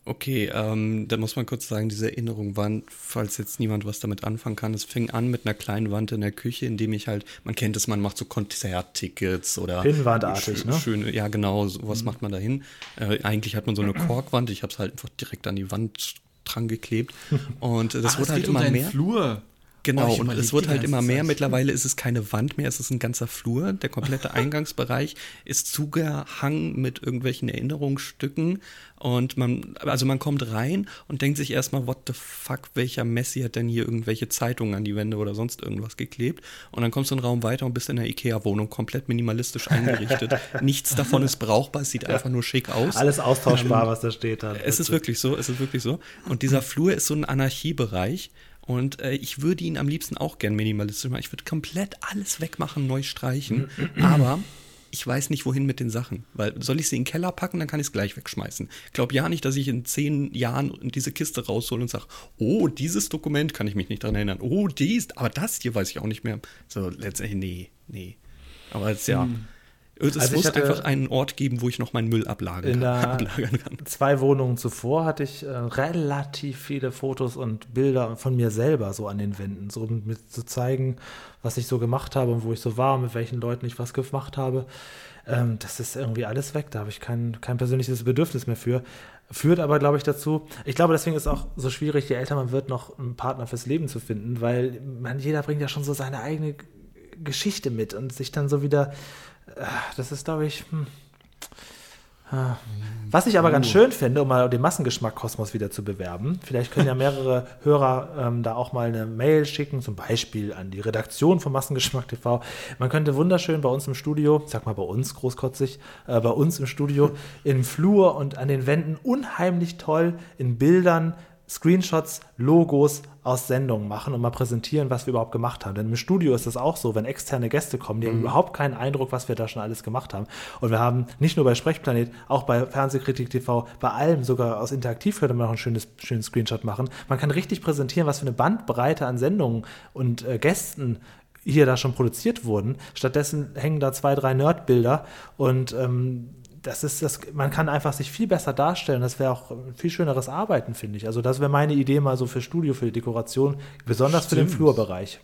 Speaker 2: Okay, ähm, da muss man kurz sagen, diese Erinnerung war, falls jetzt niemand was damit anfangen kann, es fing an mit einer kleinen Wand in der Küche, in dem ich halt, man kennt es, man macht so Konzerttickets oder
Speaker 1: Pinnwandartig, ne?
Speaker 2: Schöne, ja genau, sowas mhm. macht man dahin. Äh, eigentlich hat man so eine Korkwand, ich habe es halt einfach direkt an die Wand dran geklebt und das Ach, wurde halt immer um mehr.
Speaker 3: Flur.
Speaker 2: Genau, oh, und es wird halt immer mehr. Zeit. Mittlerweile ist es keine Wand mehr, es ist ein ganzer Flur. Der komplette Eingangsbereich ist zugehangen mit irgendwelchen Erinnerungsstücken. Und man, also man kommt rein und denkt sich erstmal, what the fuck, welcher Messi hat denn hier irgendwelche Zeitungen an die Wände oder sonst irgendwas geklebt? Und dann kommst du einen Raum weiter und bist in der IKEA-Wohnung komplett minimalistisch eingerichtet. Nichts davon ist brauchbar, es sieht einfach nur schick aus.
Speaker 1: Alles austauschbar, ähm, was da steht.
Speaker 2: Dann. Es ist wirklich so, es ist wirklich so. Und dieser Flur ist so ein Anarchiebereich. Und äh, ich würde ihn am liebsten auch gern minimalistisch machen. Ich würde komplett alles wegmachen, neu streichen. Aber ich weiß nicht, wohin mit den Sachen. Weil soll ich sie in den Keller packen, dann kann ich es gleich wegschmeißen. Ich glaube ja nicht, dass ich in zehn Jahren diese Kiste raushole und sage, oh, dieses Dokument kann ich mich nicht daran erinnern. Oh, dies, aber das hier weiß ich auch nicht mehr. So, letztendlich, nee, nee. Aber ist ja. Hm. Es also muss einfach einen Ort geben, wo ich noch meinen Müll ablagern, ablagern
Speaker 1: kann. Zwei Wohnungen zuvor hatte ich äh, relativ viele Fotos und Bilder von mir selber so an den Wänden, so um mir zu zeigen, was ich so gemacht habe und wo ich so war, mit welchen Leuten ich was gemacht habe. Ähm, das ist irgendwie alles weg. Da habe ich kein, kein persönliches Bedürfnis mehr für. Führt aber, glaube ich, dazu, ich glaube, deswegen ist es auch so schwierig, je älter man wird, noch einen Partner fürs Leben zu finden, weil man, jeder bringt ja schon so seine eigene Geschichte mit und sich dann so wieder das ist, glaube ich. Hm. Was ich aber ganz oh. schön finde, um mal den Massengeschmack Kosmos wieder zu bewerben, vielleicht können ja mehrere Hörer ähm, da auch mal eine Mail schicken, zum Beispiel an die Redaktion von Massengeschmack TV. Man könnte wunderschön bei uns im Studio, sag mal bei uns großkotzig, äh, bei uns im Studio, im Flur und an den Wänden unheimlich toll in Bildern Screenshots, Logos aus Sendungen machen und mal präsentieren, was wir überhaupt gemacht haben. Denn im Studio ist das auch so, wenn externe Gäste kommen, die mhm. haben überhaupt keinen Eindruck, was wir da schon alles gemacht haben. Und wir haben nicht nur bei Sprechplanet, auch bei Fernsehkritik TV, bei allem, sogar aus Interaktiv könnte man noch einen schönes, schönen Screenshot machen. Man kann richtig präsentieren, was für eine Bandbreite an Sendungen und äh, Gästen hier da schon produziert wurden. Stattdessen hängen da zwei, drei Nerdbilder und ähm, das ist das, man kann einfach sich viel besser darstellen. Das wäre auch ein viel schöneres Arbeiten, finde ich. Also, das wäre meine Idee mal so für Studio, für die Dekoration, besonders Stimmt. für den Flurbereich.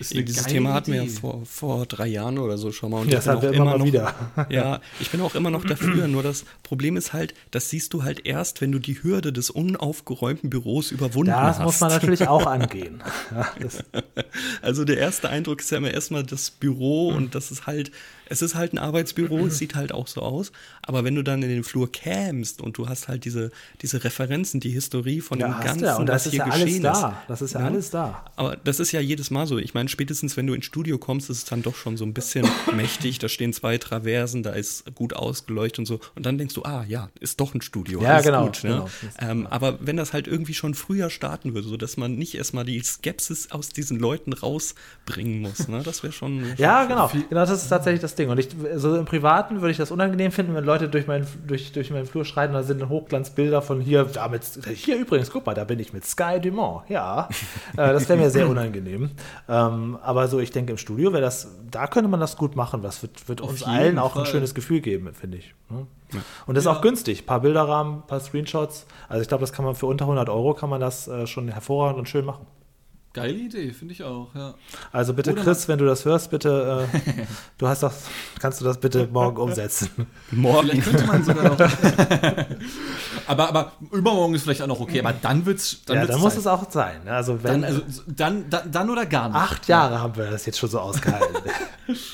Speaker 2: Dieses Thema hatten wir ja vor, vor drei Jahren oder so schon mal.
Speaker 1: Und ja, das haben wir immer, immer noch, wieder.
Speaker 2: ja, ich bin auch immer noch dafür. Nur das Problem ist halt, das siehst du halt erst, wenn du die Hürde des unaufgeräumten Büros überwunden das hast.
Speaker 1: Das muss man natürlich auch angehen.
Speaker 2: also der erste Eindruck ist ja immer erstmal das Büro und das ist halt es ist halt ein Arbeitsbüro, es sieht halt auch so aus. Aber wenn du dann in den Flur kämst und du hast halt diese, diese Referenzen, die Historie von ja, dem Ganzen,
Speaker 1: ja. und das was ist hier ja geschehen alles da. Das ist ja, ja, alles da.
Speaker 2: Aber das ist ja jedes Mal so. Ich meine, spätestens wenn du ins Studio kommst, ist es dann doch schon so ein bisschen mächtig. Da stehen zwei Traversen, da ist gut ausgeleuchtet und so. Und dann denkst du, ah ja, ist doch ein Studio.
Speaker 1: Ja, genau. Gut,
Speaker 2: ne? genau. Ähm, aber wenn das halt irgendwie schon früher starten würde, sodass man nicht erstmal die Skepsis aus diesen Leuten rausbringen muss, ne? das wäre schon, schon.
Speaker 1: Ja, genau. Genau, das ist tatsächlich das Ding. Und ich, so im Privaten würde ich das unangenehm finden, wenn Leute durch, mein, durch, durch meinen Flur schreiten, da sind Hochglanzbilder von hier, damit, hier übrigens, guck mal, da bin ich mit Sky Dumont, ja. äh, das wäre mir sehr unangenehm. Ähm, aber so, ich denke, im Studio wäre das, da könnte man das gut machen. Das wird, wird uns allen auch Fall. ein schönes Gefühl geben, finde ich. Ne? Und das ist ja. auch günstig. Ein paar Bilderrahmen, ein paar Screenshots. Also ich glaube, das kann man für unter 100 Euro kann man das äh, schon hervorragend und schön machen.
Speaker 3: Geile Idee, finde ich auch, ja.
Speaker 1: Also bitte, Oder Chris, wenn du das hörst, bitte, äh, du hast doch, kannst du das bitte morgen umsetzen?
Speaker 3: morgen. Vielleicht könnte man sogar noch. aber, aber übermorgen ist vielleicht auch noch okay, aber dann wird's.
Speaker 1: Dann, ja, wird's dann muss es auch sein. Ne? Also wenn.
Speaker 3: Dann, also, dann, dann, dann oder gar nicht.
Speaker 1: Acht Jahre haben wir das jetzt schon so ausgehalten.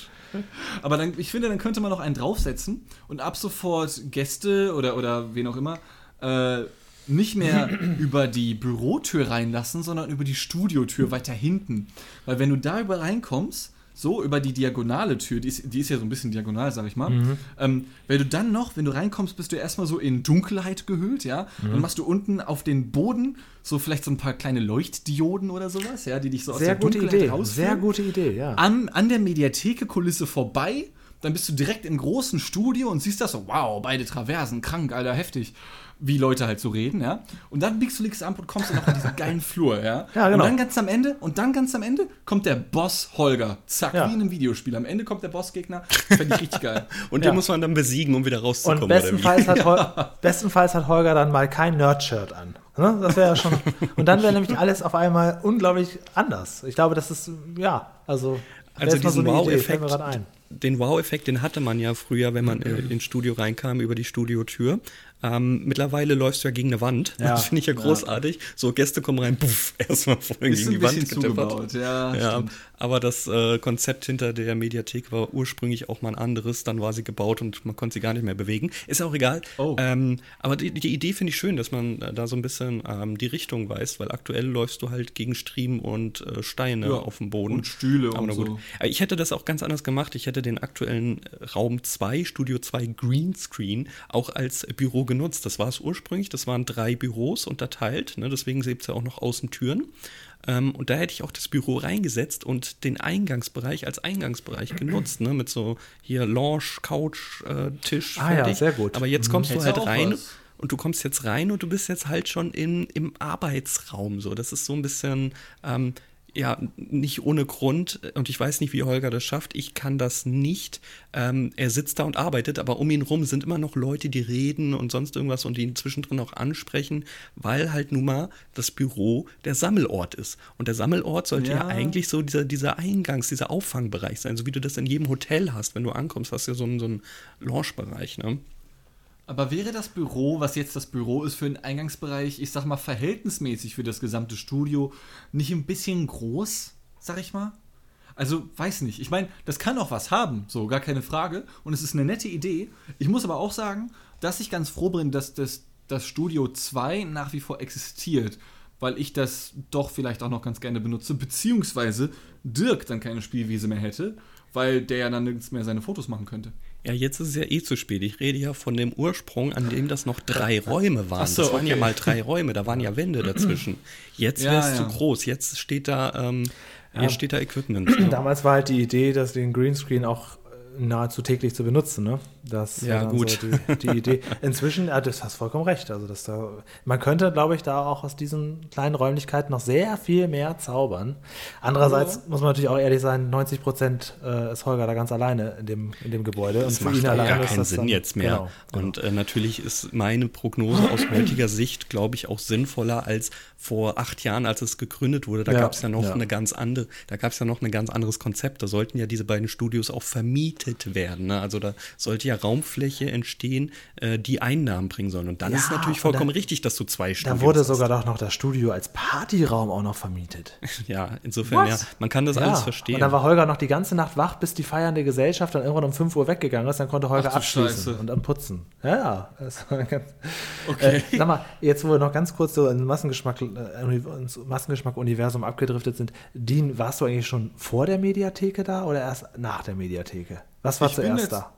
Speaker 3: aber dann, ich finde, dann könnte man noch einen draufsetzen und ab sofort Gäste oder, oder wen auch immer äh, nicht mehr über die Bürotür reinlassen, sondern über die Studiotür weiter hinten. Weil wenn du da über reinkommst, so über die diagonale Tür, die ist, die ist ja so ein bisschen diagonal, sag ich mal. Mhm. Ähm, wenn du dann noch, wenn du reinkommst, bist du erstmal so in Dunkelheit gehüllt, ja. Mhm. Dann machst du unten auf den Boden so vielleicht so ein paar kleine Leuchtdioden oder sowas, ja, die dich so aus
Speaker 1: Sehr
Speaker 3: der Dunkelheit
Speaker 1: Idee. rausführen. Sehr gute Idee, ja.
Speaker 3: An, an der Mediatheke-Kulisse vorbei dann bist du direkt im großen Studio und siehst das so, wow, beide Traversen, krank, Alter, heftig wie Leute halt so reden, ja. Und dann biegst du links ab und kommst dann noch in diesen geilen Flur, ja.
Speaker 1: Ja, genau.
Speaker 3: Und dann ganz am Ende, und dann ganz am Ende kommt der Boss Holger. Zack,
Speaker 1: Ja.
Speaker 3: wie in einem Videospiel. Am Ende kommt der Bossgegner. Fände ich richtig geil.
Speaker 2: Und
Speaker 1: Ja.
Speaker 2: den muss man dann besiegen, um wieder rauszukommen.
Speaker 1: Und
Speaker 2: oder wie?
Speaker 1: bestenfalls hat, Hol bestenfalls hat Holger dann mal kein Nerd-Shirt an. Ne? Das wäre ja schon. Und dann wäre nämlich alles auf einmal unglaublich anders. Ich glaube, das ist, ja, also.
Speaker 2: Also diesen
Speaker 1: fällt
Speaker 2: Wow-Effekt,
Speaker 1: mir grad ein.
Speaker 2: Den Wow-Effekt, den hatte man ja früher, wenn man äh, ins Studio reinkam über die Studiotür. Ähm, mittlerweile läufst du ja gegen eine Wand.
Speaker 1: Ja.
Speaker 2: Das finde ich ja großartig. So, Gäste kommen rein, puff, erstmal voll gegen die Wand getippert.
Speaker 3: zugebaut, ja.
Speaker 2: Ja. Aber das äh, Konzept hinter der Mediathek war ursprünglich auch mal ein anderes. Dann war sie gebaut und man konnte sie gar nicht mehr bewegen. Ist auch egal.
Speaker 3: Oh.
Speaker 2: Ähm, aber die, die Idee finde ich schön, dass man äh, da so ein bisschen ähm, die Richtung weiß, weil aktuell läufst du halt gegen Striemen und äh, Steine
Speaker 3: Ja,
Speaker 2: auf dem Boden.
Speaker 3: und Stühle
Speaker 2: aber
Speaker 3: und so.
Speaker 2: Aber Ich hätte das auch ganz anders gemacht. Ich hätte den aktuellen äh, Raum 2, Studio 2 Greenscreen, auch als Büro genutzt. Das war es ursprünglich. Das waren drei Büros unterteilt. Ne? Deswegen gibt es ja auch noch Außentüren. Ähm, und da hätte ich auch das Büro reingesetzt und den Eingangsbereich als Eingangsbereich genutzt. Ne? Mit so hier Lounge, Couch, äh, Tisch.
Speaker 1: Ah ja, sehr gut.
Speaker 2: Aber jetzt kommst du
Speaker 3: Hättest
Speaker 2: halt
Speaker 3: du auch
Speaker 2: rein.
Speaker 3: was.
Speaker 2: Und du kommst jetzt rein und du bist jetzt halt schon in, im Arbeitsraum. So, das ist so ein bisschen, ähm, ja, nicht ohne Grund. Und ich weiß nicht, wie Holger das schafft. Ich kann das nicht. Ähm, er sitzt da und arbeitet, aber um ihn rum sind immer noch Leute, die reden und sonst irgendwas und ihn zwischendrin auch ansprechen, weil halt nun mal das Büro der Sammelort ist. Und der Sammelort sollte ja,
Speaker 3: Ja.
Speaker 2: eigentlich so dieser, dieser Eingangs-, dieser Auffangbereich sein, so wie du das in jedem Hotel hast. Wenn du ankommst, hast du ja so einen, so einen Lounge-Bereich, ne?
Speaker 3: Aber wäre das Büro, was jetzt das Büro ist für den Eingangsbereich, ich sag mal verhältnismäßig für das gesamte Studio, nicht ein bisschen groß, sag ich mal? Also, weiß nicht. Ich meine, das kann auch was haben, so, gar keine Frage. Und es ist eine nette Idee. Ich muss aber auch sagen, dass ich ganz froh bin, dass das, das Studio 2 nach wie vor existiert. Weil ich das doch vielleicht auch noch ganz gerne benutze, beziehungsweise Dirk dann keine Spielwiese mehr hätte, weil der ja dann nirgends mehr seine Fotos machen könnte.
Speaker 2: Ja, jetzt ist es ja eh zu spät. Ich rede ja von dem Ursprung, an dem das noch drei Räume waren.
Speaker 3: So,
Speaker 2: das waren ja
Speaker 3: okay.
Speaker 2: mal drei Räume, da waren ja Wände dazwischen. Jetzt
Speaker 3: Ja,
Speaker 2: wäre es
Speaker 3: ja.
Speaker 2: zu groß. Jetzt steht da, ähm,
Speaker 1: Ja.
Speaker 2: steht da Equipment. ne?
Speaker 1: Damals war halt die Idee, dass den Greenscreen auch nahezu täglich zu benutzen, ne? Das
Speaker 2: Ja,
Speaker 1: dann
Speaker 2: gut.
Speaker 1: So die, die Idee. Inzwischen, ja, das hast vollkommen recht. Also, dass da, man könnte, glaube ich, da auch aus diesen kleinen Räumlichkeiten noch sehr viel mehr zaubern. Andererseits muss man natürlich auch ehrlich sein, 90 Prozent äh, ist Holger da ganz alleine in dem, in dem Gebäude.
Speaker 2: Das macht auch gar keinen Sinn jetzt mehr.
Speaker 1: Genau,
Speaker 2: Und äh, natürlich ist meine Prognose aus heutiger Sicht, glaube ich, auch sinnvoller als vor acht Jahren, als es gegründet wurde. Da
Speaker 1: Ja,
Speaker 2: gab es ja noch
Speaker 1: ja.
Speaker 2: eine ganz andere, da gab es ja noch ein ganz anderes Konzept. Da sollten ja diese beiden Studios auch vermietet werden. Ne? Also da sollte ja Raumfläche entstehen, äh, die Einnahmen bringen sollen. Und dann
Speaker 1: Ja,
Speaker 2: ist es natürlich vollkommen
Speaker 1: da-
Speaker 2: richtig, dass du zwei Studios
Speaker 1: Da wurde
Speaker 2: hast.
Speaker 1: sogar doch noch das Studio als Partyraum auch noch vermietet.
Speaker 2: Ja, insofern,
Speaker 1: Was?
Speaker 2: ja, man kann das
Speaker 1: Ja,
Speaker 2: alles verstehen.
Speaker 1: Und dann war Holger noch die ganze Nacht wach, bis die feiernde Gesellschaft dann irgendwann um 5 Uhr weggegangen ist. Dann konnte Holger
Speaker 3: Ach
Speaker 1: abschließen
Speaker 3: Scheiße.
Speaker 1: und dann putzen. Ja, ja. Das war ganz,
Speaker 3: Okay.
Speaker 1: äh, sag mal, jetzt wo wir noch ganz kurz so ins Massengeschmack, äh, ins Massengeschmack-Universum abgedriftet sind, Dean, warst du eigentlich schon vor der Mediatheke da oder erst nach der Mediatheke? Was war
Speaker 3: Ich
Speaker 1: zuerst
Speaker 3: jetzt-
Speaker 1: da?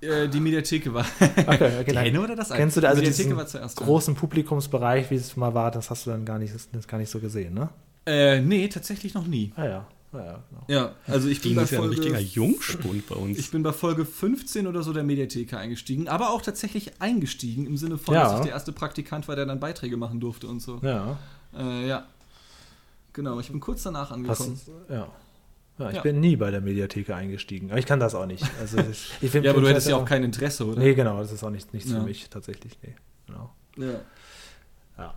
Speaker 3: Äh, die Mediatheke war.
Speaker 1: Okay, okay,
Speaker 3: die eine oder das eine?
Speaker 1: Kennst du da also
Speaker 3: die Mediatheke
Speaker 1: diesen
Speaker 3: war zuerst. ja.
Speaker 1: großen Publikumsbereich, wie es mal war, das hast du dann gar nicht, das gar nicht so gesehen, ne?
Speaker 3: Äh, nee, tatsächlich noch nie.
Speaker 1: Ah ja, ah, ja genau.
Speaker 3: Ja, also ich bin bei
Speaker 2: ja ein
Speaker 3: Folge,
Speaker 2: richtiger Jungspund bei uns.
Speaker 3: Ich bin bei Folge 15 oder so der Mediatheke eingestiegen, aber auch tatsächlich eingestiegen im Sinne von,
Speaker 1: Ja.
Speaker 3: dass ich der erste Praktikant war, der dann Beiträge machen durfte und so.
Speaker 1: Ja.
Speaker 3: Äh, ja. Genau, ich bin kurz danach angekommen.
Speaker 1: Hast, ja. Ja, ich
Speaker 3: Ja.
Speaker 1: bin nie bei der Mediatheke eingestiegen. Aber ich kann das auch nicht. Also ich, ich find-
Speaker 3: ja, aber du hättest ja auch kein Interesse, oder?
Speaker 1: Nee, genau, das ist auch nicht, nichts
Speaker 3: Ja.
Speaker 1: für mich tatsächlich. Nee, genau.
Speaker 3: Ja.
Speaker 1: Ja.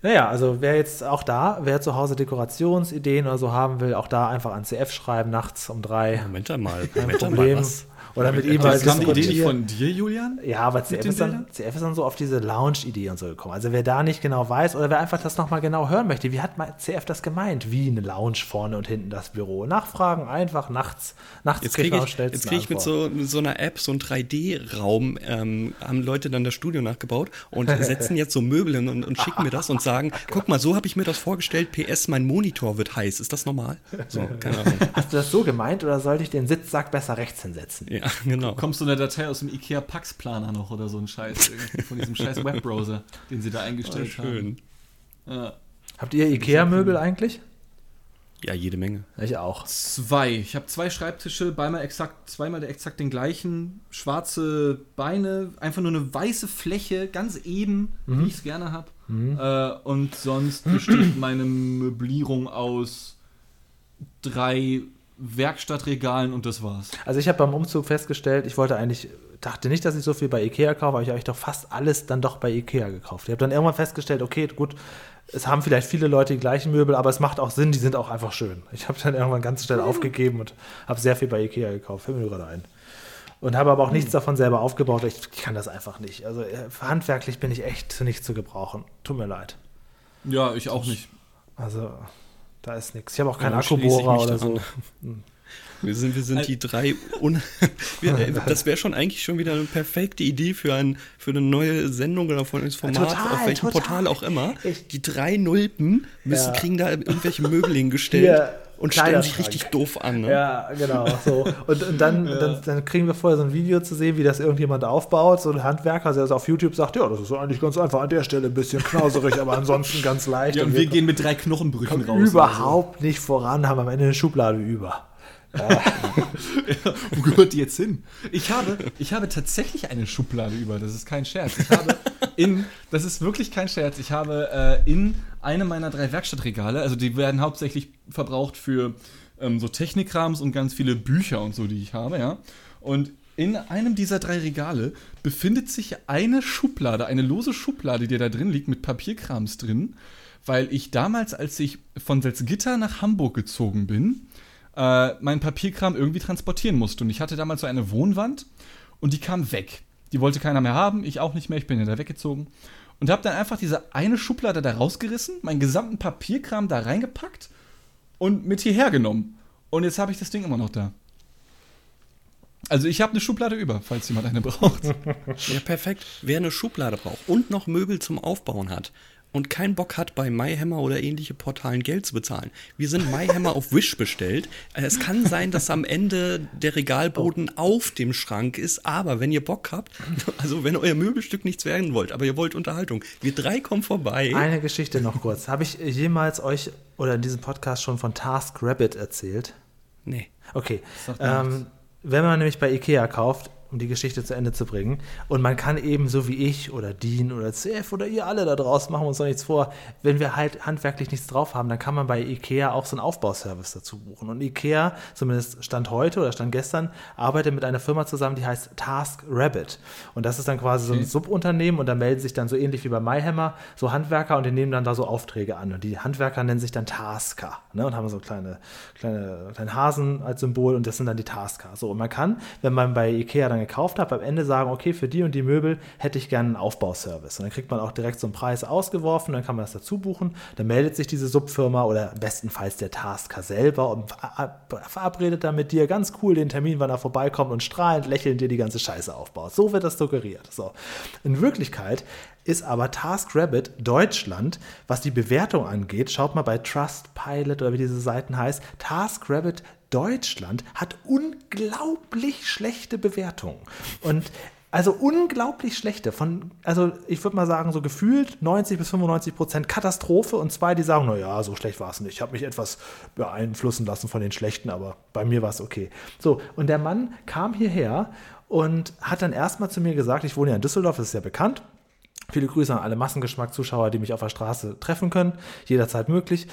Speaker 1: Naja, also wer jetzt auch da, wer zu Hause Dekorationsideen oder so haben will, auch da einfach an CF schreiben, nachts um drei.
Speaker 2: Moment mal,
Speaker 1: Kein
Speaker 2: Moment mal,
Speaker 1: Problem.
Speaker 2: was?
Speaker 1: Oder mit ihm mal
Speaker 3: Das kam die Idee nicht von dir, Julian?
Speaker 1: Ja, aber CF ist, dann? CF ist dann so auf diese Lounge-Idee und so gekommen. Also wer da nicht genau weiß oder wer einfach das nochmal genau hören möchte, wie hat CF das gemeint? Wie eine Lounge vorne und hinten das Büro? Nachfragen einfach nachts. Nachts
Speaker 2: Jetzt kriege ich, jetzt krieg ich mit so, mit so einer App, so ein 3D-Raum, ähm, haben Leute dann das Studio nachgebaut und setzen jetzt so Möbel hin und, und schicken mir das und sagen, guck mal, so habe ich mir das vorgestellt, PS, mein Monitor wird heiß. Ist das normal? So, keine Ahnung.
Speaker 1: Hast du das so gemeint oder sollte ich den Sitzsack besser rechts hinsetzen?
Speaker 2: Ja, genau.
Speaker 3: Kommst du eine Datei aus dem IKEA Pax Planer noch oder so ein Scheiß von diesem scheiß Webbrowser, den sie da eingestellt haben.
Speaker 2: Schön.
Speaker 3: Ja.
Speaker 1: Habt ihr Ikea-Möbel eigentlich?
Speaker 2: Ja, jede Menge.
Speaker 1: Ich auch.
Speaker 3: Zwei. Ich habe zwei Schreibtische, zweimal exakt, zweimal exakt den gleichen. Schwarze Beine, einfach nur eine weiße Fläche, ganz eben, mhm. wie ich es gerne habe. Mhm. Äh, und sonst besteht meine Möblierung aus drei Werkstattregalen und das war's.
Speaker 1: Also ich habe beim Umzug festgestellt, ich wollte eigentlich, dachte nicht, dass ich so viel bei Ikea kaufe, aber ich habe doch fast alles dann doch bei Ikea gekauft. Ich habe dann irgendwann festgestellt, okay, gut, es haben vielleicht viele Leute die gleichen Möbel, aber es macht auch Sinn, die sind auch einfach schön. Ich habe dann irgendwann ganz schnell aufgegeben und habe sehr viel bei Ikea gekauft, fällt mir gerade ein. Und habe aber auch nichts davon selber aufgebaut. Ich, ich kann das einfach nicht. Also äh, handwerklich bin ich echt zu nichts zu gebrauchen. Tut mir leid.
Speaker 3: Ja, ich auch nicht.
Speaker 1: Also, da ist nichts. Ich habe auch keinen ja, Akkubohrer oder so.
Speaker 2: Wir sind, wir sind die drei. wir, äh, das wäre schon eigentlich schon wieder eine perfekte Idee für, ein, für eine neue Sendung oder von uns Format, total, auf welchem total. Portal auch immer. Die drei Nulpen müssen, ja. kriegen da irgendwelche Möbel hingestellt. Ja und stellen sich richtig doof an. Ne?
Speaker 1: Ja, genau. So. Und, und dann, ja. dann, dann, kriegen wir vorher so ein Video zu sehen, wie das irgendjemand aufbaut, so ein Handwerker, der also auf YouTube sagt, ja, das ist eigentlich ganz einfach, an der Stelle ein bisschen knauserig, aber ansonsten ganz leicht.
Speaker 3: Ja, und, und wir, wir, gehen mit drei Knochenbrüchen raus.
Speaker 1: Überhaupt so. nicht voran, haben am Ende eine Schublade über.
Speaker 3: ja, wo gehört die jetzt hin? Ich habe, ich habe tatsächlich eine Schublade über, das ist kein Scherz. Ich habe in, das ist wirklich kein Scherz, ich habe äh, in einem meiner drei Werkstattregale, also die werden hauptsächlich verbraucht für ähm, so Technikrams und ganz viele Bücher und so, die ich habe, ja. Und in einem dieser drei Regale befindet sich eine Schublade, eine lose Schublade, die da drin liegt, mit Papierkrams drin, weil ich damals, als ich von Salzgitter nach Hamburg gezogen bin, äh, meinen Papierkram irgendwie transportieren musste. Und ich hatte damals so eine Wohnwand und die kam weg. Die wollte keiner mehr haben, ich auch nicht mehr, ich bin ja da weggezogen und habe dann einfach diese eine Schublade da rausgerissen, meinen gesamten Papierkram da reingepackt und mit hierher genommen. Und jetzt habe ich das Ding immer noch da. Also ich habe eine Schublade über, falls jemand eine braucht.
Speaker 2: ja, perfekt. Wer eine Schublade braucht und noch Möbel zum Aufbauen hat, und keinen Bock hat, bei MyHammer oder ähnliche Portalen Geld zu bezahlen. Wir sind MyHammer auf Wish bestellt. Äh, es kann sein, dass am Ende der Regalboden oh. auf dem Schrank ist, aber wenn ihr Bock habt, also wenn euer Möbelstück nichts werden wollt, aber ihr wollt Unterhaltung, wir drei kommen vorbei.
Speaker 1: Eine Geschichte noch kurz. Habe ich jemals euch oder in diesem Podcast schon von Task Rabbit erzählt?
Speaker 2: Nee.
Speaker 1: Okay. Ähm, wenn man nämlich bei Ikea kauft, um die Geschichte zu Ende zu bringen. Und man kann eben so wie ich oder Dean oder CF oder ihr alle da draußen, machen wir uns doch nichts vor, wenn wir halt handwerklich nichts drauf haben, dann kann man bei IKEA auch so einen Aufbauservice dazu buchen. Und IKEA, zumindest Stand heute oder Stand gestern, arbeitet mit einer Firma zusammen, die heißt Task Rabbit. Und das ist dann quasi so ein Subunternehmen und da melden sich dann so ähnlich wie bei MyHammer so Handwerker und die nehmen dann da so Aufträge an. Und die Handwerker nennen sich dann Tasker ne, und haben so kleine, kleine, kleine Hasen als Symbol und das sind dann die Tasker. So, und man kann, wenn man bei IKEA dann dann gekauft habe, am Ende sagen, okay, für die und die Möbel hätte ich gerne einen Aufbauservice. Und dann kriegt man auch direkt so einen Preis ausgeworfen, dann kann man das dazu buchen. Dann meldet sich diese Subfirma oder bestenfalls der Tasker selber und verabredet dann mit dir ganz cool den Termin, wann er vorbeikommt und strahlend lächelnd dir die ganze Scheiße aufbaut. So wird das suggeriert. So. In Wirklichkeit ist aber TaskRabbit Deutschland, was die Bewertung angeht, schaut mal bei Trustpilot oder wie diese Seiten heißt, TaskRabbit Deutschland hat unglaublich schlechte Bewertungen. Und also unglaublich schlechte. Von, also ich würde mal sagen, so gefühlt 90 bis 95 Prozent Katastrophe und zwei, die sagen, naja, so schlecht war es nicht. Ich habe mich etwas beeinflussen lassen von den schlechten, aber bei mir war es okay. So, und der Mann kam hierher und hat dann erstmal zu mir gesagt, ich wohne ja in Düsseldorf, das ist ja bekannt. Viele Grüße an alle Massengeschmack-Zuschauer, die mich auf der Straße treffen können, jederzeit möglich.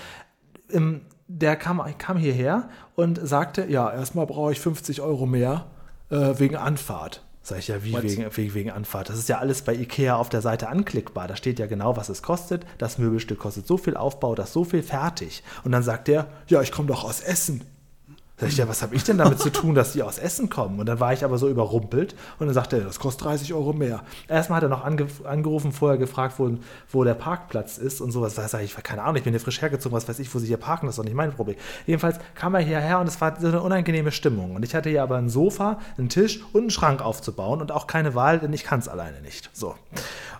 Speaker 1: Im, der kam, kam hierher und sagte, ja, erstmal brauche ich 50 Euro mehr äh, wegen Anfahrt. Sag ich ja, wie wegen, wegen, wegen Anfahrt? Das ist ja alles bei Ikea auf der Seite anklickbar. Da steht ja genau, was es kostet. Das Möbelstück kostet so viel Aufbau, das so viel fertig. Und dann sagt der, ja, ich komme doch aus Essen. Sag ich, ja, was habe ich denn damit zu tun, dass die aus Essen kommen? Und dann war ich aber so überrumpelt und dann sagte er, das kostet 30 Euro mehr. Erstmal hat er noch ange angerufen, vorher gefragt, wo, wo der Parkplatz ist und sowas. Da sage ich, keine Ahnung, ich bin hier frisch hergezogen, was weiß ich, wo sie hier parken, das ist doch nicht mein Problem. Jedenfalls kam er hierher und es war so eine unangenehme Stimmung. Und ich hatte hier aber ein Sofa, einen Tisch und einen Schrank aufzubauen und auch keine Wahl, denn ich kann es alleine nicht. So.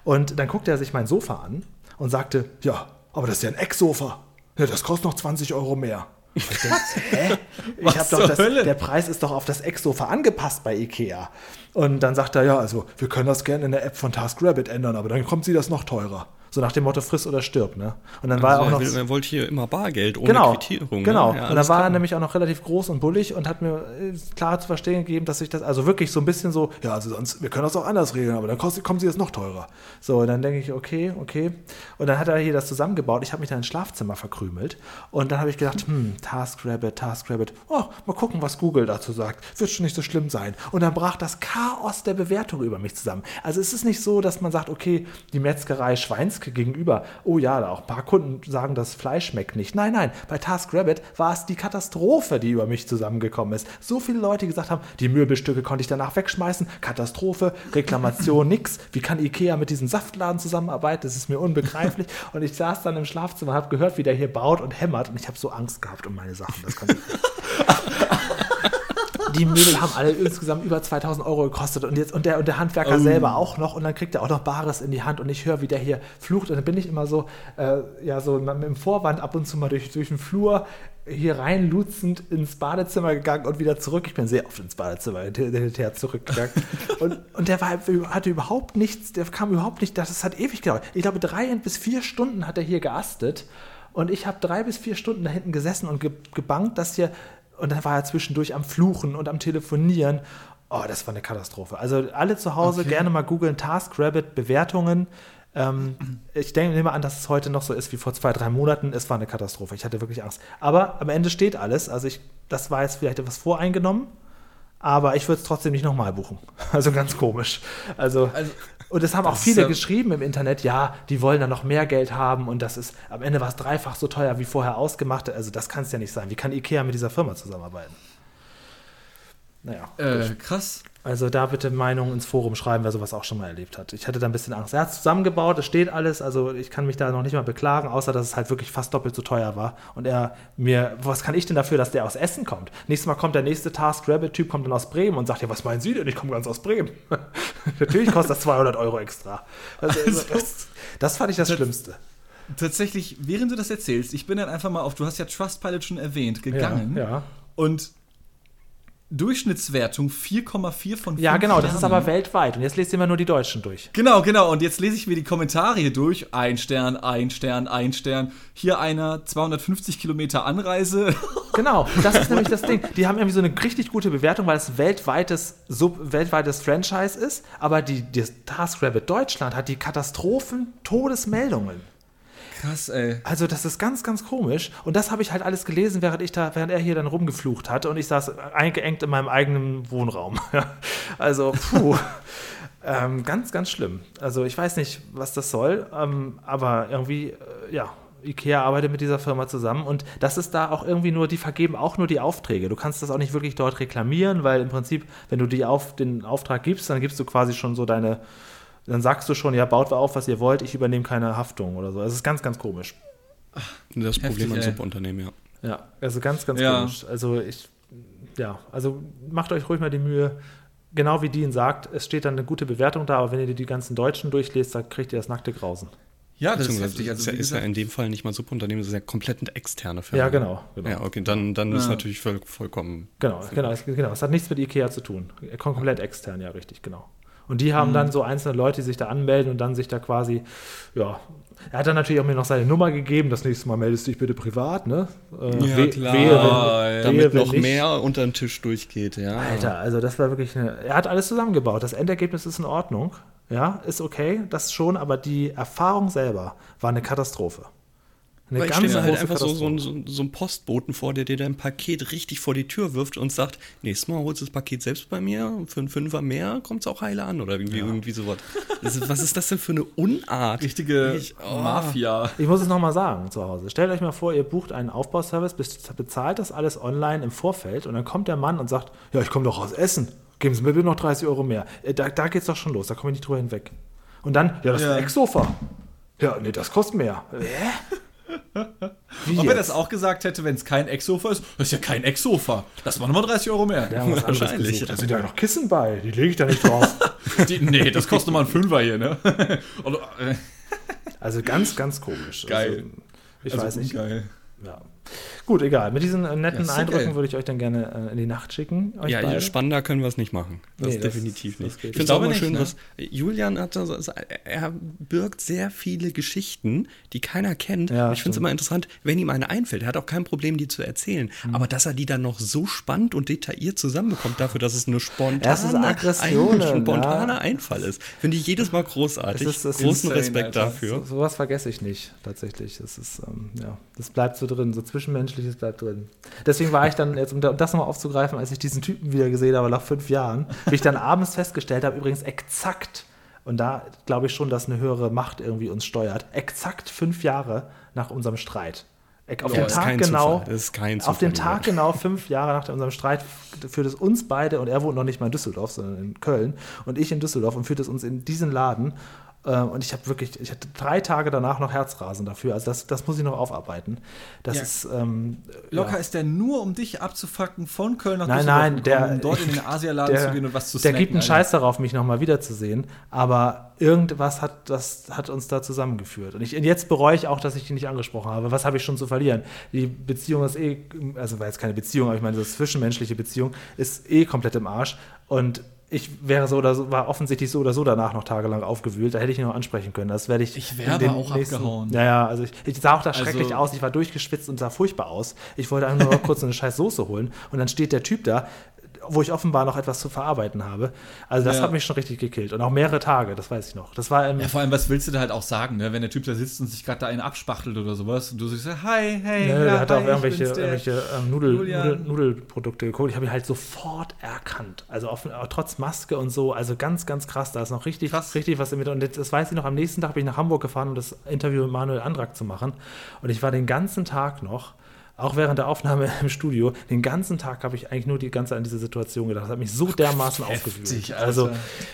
Speaker 1: Und dann guckte er sich mein Sofa an und sagte, ja, aber das ist ja ein Ecksofa. Ja, das kostet noch 20 Euro mehr. Ich denke, hä? Ich hab doch das, der Preis ist doch auf das Ex-Sofa angepasst bei Ikea. Und dann sagt er, ja, also wir können das gerne in der App von TaskRabbit ändern, aber dann kommt sie das noch teurer. So nach dem Motto friss oder stirb, ne? Und dann also war er auch noch.
Speaker 2: Er wollte hier immer Bargeld ohne
Speaker 1: genau,
Speaker 2: Quittierung.
Speaker 1: Genau. Ne? Ja, und dann war er nämlich auch noch relativ groß und bullig und hat mir äh, klar zu verstehen gegeben, dass ich das, also wirklich so ein bisschen so, ja, also sonst, wir können das auch anders regeln, aber dann kostet, kommen sie jetzt noch teurer. So, und dann denke ich, okay, okay. Und dann hat er hier das zusammengebaut. Ich habe mich dann ins Schlafzimmer verkrümelt. Und dann habe ich gedacht, hm, TaskRabbit, TaskRabbit, oh, mal gucken, was Google dazu sagt. Wird schon nicht so schlimm sein. Und dann brach das Chaos der Bewertung über mich zusammen. Also es ist nicht so, dass man sagt, okay, die Metzgerei Gegenüber, oh ja, auch ein paar Kunden sagen, das Fleisch schmeckt nicht. Nein, nein, bei TaskRabbit war es die Katastrophe, die über mich zusammengekommen ist. So viele Leute gesagt haben, die Möbelstücke konnte ich danach wegschmeißen, Katastrophe, Reklamation, nix. Wie kann Ikea mit diesem Saftladen zusammenarbeiten? Das ist mir unbegreiflich. Und ich saß dann im Schlafzimmer, habe gehört, wie der hier baut und hämmert und ich habe so Angst gehabt um meine Sachen. Das kann die Möbel haben alle insgesamt über 2000 Euro gekostet und jetzt und der, und der Handwerker oh. selber auch noch und dann kriegt er auch noch Bares in die Hand und ich höre, wie der hier flucht und dann bin ich immer so, äh, ja, so mit dem Vorwand ab und zu mal durch, durch den Flur hier reinlutzend ins Badezimmer gegangen und wieder zurück. Ich bin sehr oft ins Badezimmer hinterher zurückgegangen. und, und der war, hatte überhaupt nichts, der kam überhaupt nicht, das hat ewig gedauert. Ich glaube, drei bis vier Stunden hat er hier geastet. Und ich habe drei bis vier Stunden da hinten gesessen und gebankt, dass hier und dann war er zwischendurch am Fluchen und am Telefonieren. Oh, das war eine Katastrophe. Also alle zu Hause okay. gerne mal googeln TaskRabbit Bewertungen. Ähm, ich denke nehme an, dass es heute noch so ist wie vor zwei, drei Monaten. Es war eine Katastrophe. Ich hatte wirklich Angst. Aber am Ende steht alles. Also ich, das war jetzt vielleicht etwas voreingenommen aber ich würde es trotzdem nicht nochmal buchen. Also ganz komisch. Also, also und es haben auch viele ja geschrieben im Internet, ja, die wollen dann noch mehr Geld haben und das ist, am Ende war es dreifach so teuer wie vorher ausgemacht. Also das kann es ja nicht sein. Wie kann Ikea mit dieser Firma zusammenarbeiten?
Speaker 3: Naja. Äh, krass.
Speaker 1: Also da bitte Meinungen ins Forum schreiben, wer sowas auch schon mal erlebt hat. Ich hatte da ein bisschen Angst. Er hat es zusammengebaut, es steht alles, also ich kann mich da noch nicht mal beklagen, außer dass es halt wirklich fast doppelt so teuer war. Und er mir, was kann ich denn dafür, dass der aus Essen kommt? Nächstes Mal kommt der nächste Task Rabbit Typ kommt dann aus Bremen und sagt ja, was meinen Sie denn? Ich komme ganz aus Bremen. Natürlich kostet das 200 Euro extra. Also, also das, das fand ich das Schlimmste.
Speaker 3: Tatsächlich, während du das erzählst, ich bin dann einfach mal auf, du hast ja Trustpilot schon erwähnt, gegangen.
Speaker 1: Ja, ja.
Speaker 3: Und Durchschnittswertung 4,4 von 5
Speaker 1: Ja, genau, das ist aber weltweit. Und jetzt lese ich mir nur die Deutschen durch.
Speaker 3: Genau, genau. Und jetzt lese ich mir die Kommentare hier durch. Ein Stern, ein Stern, ein Stern. Hier einer 250 Kilometer Anreise.
Speaker 1: Genau, das ist nämlich das Ding. Die haben irgendwie so eine richtig gute Bewertung, weil es weltweites, sub, weltweites Franchise ist. Aber die, die TaskRabbit Deutschland hat die Katastrophen-Todesmeldungen.
Speaker 3: Krass, ey.
Speaker 1: Also, das ist ganz, ganz komisch. Und das habe ich halt alles gelesen, während ich da, während er hier dann rumgeflucht hatte und ich saß eingeengt in meinem eigenen Wohnraum. also, puh. ähm, ganz, ganz schlimm. Also, ich weiß nicht, was das soll, ähm, aber irgendwie, äh, ja, IKEA arbeitet mit dieser Firma zusammen und das ist da auch irgendwie nur, die vergeben auch nur die Aufträge. Du kannst das auch nicht wirklich dort reklamieren, weil im Prinzip, wenn du die auf, den Auftrag gibst, dann gibst du quasi schon so deine, dann sagst du schon, ja, baut auf, was ihr wollt, ich übernehme keine Haftung oder so. Es ist ganz, ganz komisch.
Speaker 2: Das Problem an Subunternehmen,
Speaker 1: ja. Ja, also ganz, ganz ja. komisch. Also ich, ja, also macht euch ruhig mal die Mühe, genau wie Dean sagt, es steht dann eine gute Bewertung da, aber wenn ihr die ganzen Deutschen durchlest, dann kriegt ihr das nackte Grausen.
Speaker 2: Ja, das ist heftig. Also, ist, ja, in dem Fall nicht mal Subunternehmen, das ist ja komplett eine externe Firma.
Speaker 1: Ja, genau. genau.
Speaker 2: Ja, okay, dann, dann ja. ist natürlich voll, vollkommen.
Speaker 1: Genau, genau, genau. Es hat nichts mit IKEA zu tun. Komplett extern, ja, richtig, genau. Und die haben mhm. dann so einzelne Leute, die sich da anmelden und dann sich da quasi, ja, er hat dann natürlich auch mir noch seine Nummer gegeben. Das nächste Mal meldest du dich bitte privat, ne?
Speaker 2: Äh, ja, klar. Wehe, wenn, Damit wehe, noch nicht. mehr unter den Tisch durchgeht, ja.
Speaker 1: Alter, also das war wirklich eine. Er hat alles zusammengebaut. Das Endergebnis ist in Ordnung. Ja, ist okay, das schon, aber die Erfahrung selber war eine Katastrophe.
Speaker 2: Eine Weil ich stelle mir halt einfach so, so, so, so einen Postboten vor, der dir dein Paket richtig vor die Tür wirft und sagt, nächstes Mal holst du das Paket selbst bei mir, für einen Fünfer mehr kommt es auch heile an oder irgendwie, ja. irgendwie sowas. Ist, was ist das denn für eine Unart?
Speaker 3: Richtige ich, oh. Mafia.
Speaker 1: Ich muss es nochmal sagen zu Hause. Stellt euch mal vor, ihr bucht einen Aufbauservice, bezahlt das alles online im Vorfeld und dann kommt der Mann und sagt, ja, ich komme doch aus Essen, geben Sie mir bitte noch 30 Euro mehr. Äh, da, da geht's doch schon los, da komme ich nicht drüber hinweg. Und dann, ja, das ja. ist ein Ecksofa. Ja, nee, das kostet mehr. Hä?
Speaker 3: Wie Ob er das auch gesagt hätte, wenn es kein Ecksofa ist, das ist ja kein Ecksofa. Das waren nochmal 30 Euro mehr.
Speaker 1: Ja, wahrscheinlich. Da sind ja noch Kissen bei, die lege ich da nicht drauf.
Speaker 3: die, nee, das kostet nochmal ein Fünfer hier, ne?
Speaker 1: also ganz, ganz komisch.
Speaker 3: Geil.
Speaker 1: Also, ich also weiß nicht.
Speaker 3: Geil.
Speaker 1: Ja. Gut, egal. Mit diesen äh, netten ja, Eindrücken würde ich euch dann gerne äh, in die Nacht schicken.
Speaker 2: ja, beide. spannender können wir es nicht machen. Das nee, definitiv das, nicht. Das ich finde es auch mal schön, ne? dass Julian hat, er birgt sehr viele Geschichten, die keiner kennt. Ja, ich finde es immer interessant, wenn ihm eine einfällt. Er hat auch kein Problem, die zu erzählen. Mhm. Aber dass er die dann noch so spannend und detailliert zusammenbekommt, dafür, dass es eine spontane, ein spontaner Einfall ist, finde ich jedes Mal großartig. Das ist, das Großen Respekt Alter. dafür.
Speaker 1: So, sowas vergesse ich nicht, tatsächlich. Das ist, ähm, ja, das bleibt so drin, so Zwischenmenschliches bleibt drin. Deswegen war ich dann, jetzt, um das nochmal aufzugreifen, als ich diesen Typen wieder gesehen habe, nach fünf Jahren, wie ich dann abends festgestellt habe, übrigens exakt, und da glaube ich schon, dass eine höhere Macht irgendwie uns steuert, exakt fünf Jahre nach unserem Streit. Auf den Tag genau, auf den Tag genau fünf Jahre nach unserem Streit führt es uns beide und er wohnt noch nicht mal in Düsseldorf, sondern in Köln und ich in Düsseldorf und führt es uns in diesen Laden und ich habe wirklich, ich hatte drei Tage danach noch Herzrasen dafür. Also das, das muss ich noch aufarbeiten. Das ja. ist ähm,
Speaker 3: locker ja. ist der nur, um dich abzufacken von Köln nach
Speaker 1: nein, Düsseldorf, nein, der,
Speaker 3: um dort in den Asialaden zu gehen und was zu snacken.
Speaker 1: Der gibt einen Scheiß darauf, mich nochmal wiederzusehen. Aber irgendwas hat, das hat uns da zusammengeführt. Und, ich, und jetzt bereue ich auch, dass ich die nicht angesprochen habe. Was habe ich schon zu verlieren? Die Beziehung ist eh, also war jetzt keine Beziehung, aber ich meine, das zwischenmenschliche Beziehung ist eh komplett im Arsch. Und ich wäre so oder so, war offensichtlich so oder so danach noch tagelang aufgewühlt. Da hätte ich ihn noch ansprechen können. Das werde ich.
Speaker 3: Ich wäre aber auch nächsten, abgehauen.
Speaker 1: Naja, also ich, ich, sah auch da schrecklich also, aus. Ich war durchgeschwitzt und sah furchtbar aus. Ich wollte einfach nur noch kurz eine scheiß Soße holen. Und dann steht der Typ da, wo ich offenbar noch etwas zu verarbeiten habe. Also das ja. hat mich schon richtig gekillt. Und auch mehrere Tage, das weiß ich noch. Das war
Speaker 3: ja, vor allem, was willst du da halt auch sagen, ne? wenn der Typ da sitzt und sich gerade da einen abspachtelt oder sowas und du sagst, hi, hey,
Speaker 1: ja, der hat auch irgendwelche, irgendwelche ähm, Nudel, Nudel, Nudelprodukte geguckt. Ich habe ihn halt sofort erkannt. Also auf, trotz Maske und so, also ganz, ganz krass. Da ist noch richtig, krass. richtig was mit. Und das weiß ich noch, am nächsten Tag bin ich nach Hamburg gefahren, um das Interview mit Manuel Andrak zu machen. Und ich war den ganzen Tag noch auch während der Aufnahme im Studio, den ganzen Tag habe ich eigentlich nur die ganze Zeit an diese Situation gedacht. Das hat mich so dermaßen aufgewühlt. Also,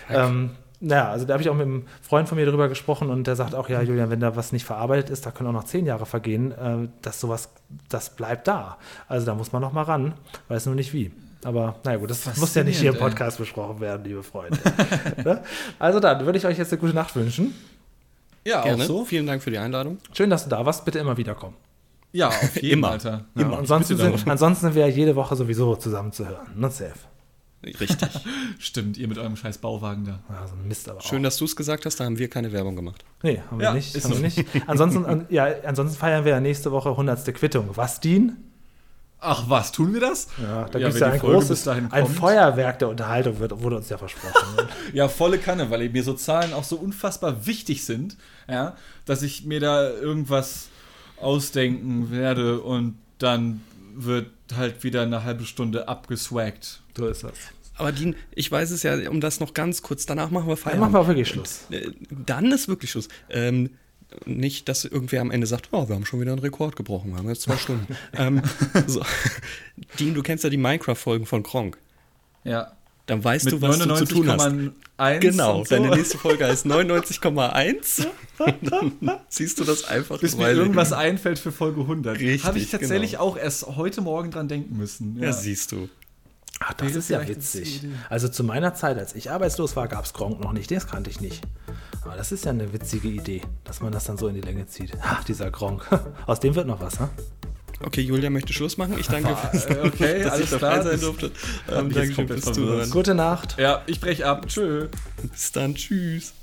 Speaker 1: ähm, naja, also da habe ich auch mit einem Freund von mir darüber gesprochen und der sagt auch, ja, Julian, wenn da was nicht verarbeitet ist, da können auch noch zehn Jahre vergehen, äh, dass sowas, das bleibt da. Also da muss man noch mal ran, weiß nur nicht wie. Aber naja gut, das muss ja nicht hier im Podcast ey. besprochen werden, liebe Freunde. Ne? also dann würde ich euch jetzt eine gute Nacht wünschen.
Speaker 2: Ja, Gerne. auch so. Vielen Dank für die Einladung.
Speaker 1: Schön, dass du da warst. Bitte immer wiederkommen.
Speaker 3: Ja, auf jeden
Speaker 2: Immer.
Speaker 3: Alter.
Speaker 1: Ja, Immer. Ansonsten, sind, ansonsten sind wir ja jede Woche sowieso zusammen zu hören. Ne, safe.
Speaker 2: Richtig.
Speaker 3: Stimmt, ihr mit eurem scheiß Bauwagen da.
Speaker 1: Ja, so ein Mist aber
Speaker 2: Schön, auch. dass du es gesagt hast, da haben wir keine Werbung gemacht.
Speaker 1: Nee, haben wir ja, nicht. Haben so. wir nicht. Ansonsten, ja, ansonsten feiern wir ja nächste Woche 100. Quittung. Was, Dean?
Speaker 3: Ach was, tun wir das?
Speaker 1: Ja, da ja, gibt es ja ein großes, ein Feuerwerk der Unterhaltung, wird, wurde uns ja versprochen.
Speaker 3: Ja, volle Kanne, weil mir so Zahlen auch so unfassbar wichtig sind, ja, dass ich mir da irgendwas ausdenken werde und dann wird halt wieder eine halbe Stunde abgeswaggt.
Speaker 1: So ist das.
Speaker 2: Aber Dean, ich weiß es ja, um das noch ganz kurz, danach machen wir
Speaker 1: Feierabend. Dann machen wir auch wirklich Schluss.
Speaker 2: Äh, dann ist wirklich Schluss. Ähm, nicht, dass irgendwer am Ende sagt, oh, wir haben schon wieder einen Rekord gebrochen, wir haben jetzt zwei Stunden. ähm, so. Dean, du kennst ja die Minecraft-Folgen von Kronk.
Speaker 3: Ja.
Speaker 2: Dann weißt Mit du, was du zu tun hast. Genau, so. deine nächste Folge heißt 99,1. dann siehst du das einfach.
Speaker 3: Bis mir irgendwas einfällt für Folge 100. Richtig, Habe ich tatsächlich genau. auch erst heute Morgen dran denken müssen.
Speaker 2: Ja, ja siehst du.
Speaker 1: Ach, das, das ist ja witzig. Also zu meiner Zeit, als ich arbeitslos war, gab es Gronk noch nicht. Das kannte ich nicht. Aber das ist ja eine witzige Idee, dass man das dann so in die Länge zieht. Ach, dieser Gronk. Aus dem wird noch was, ha?
Speaker 2: Okay, Julia möchte Schluss machen. Ich danke, ah,
Speaker 3: okay, dass alles ich dabei sein durfte.
Speaker 1: Ähm, danke schön fürs Zuhören. Gute Nacht.
Speaker 3: Ja, ich breche ab. Tschö.
Speaker 2: Bis dann. Tschüss.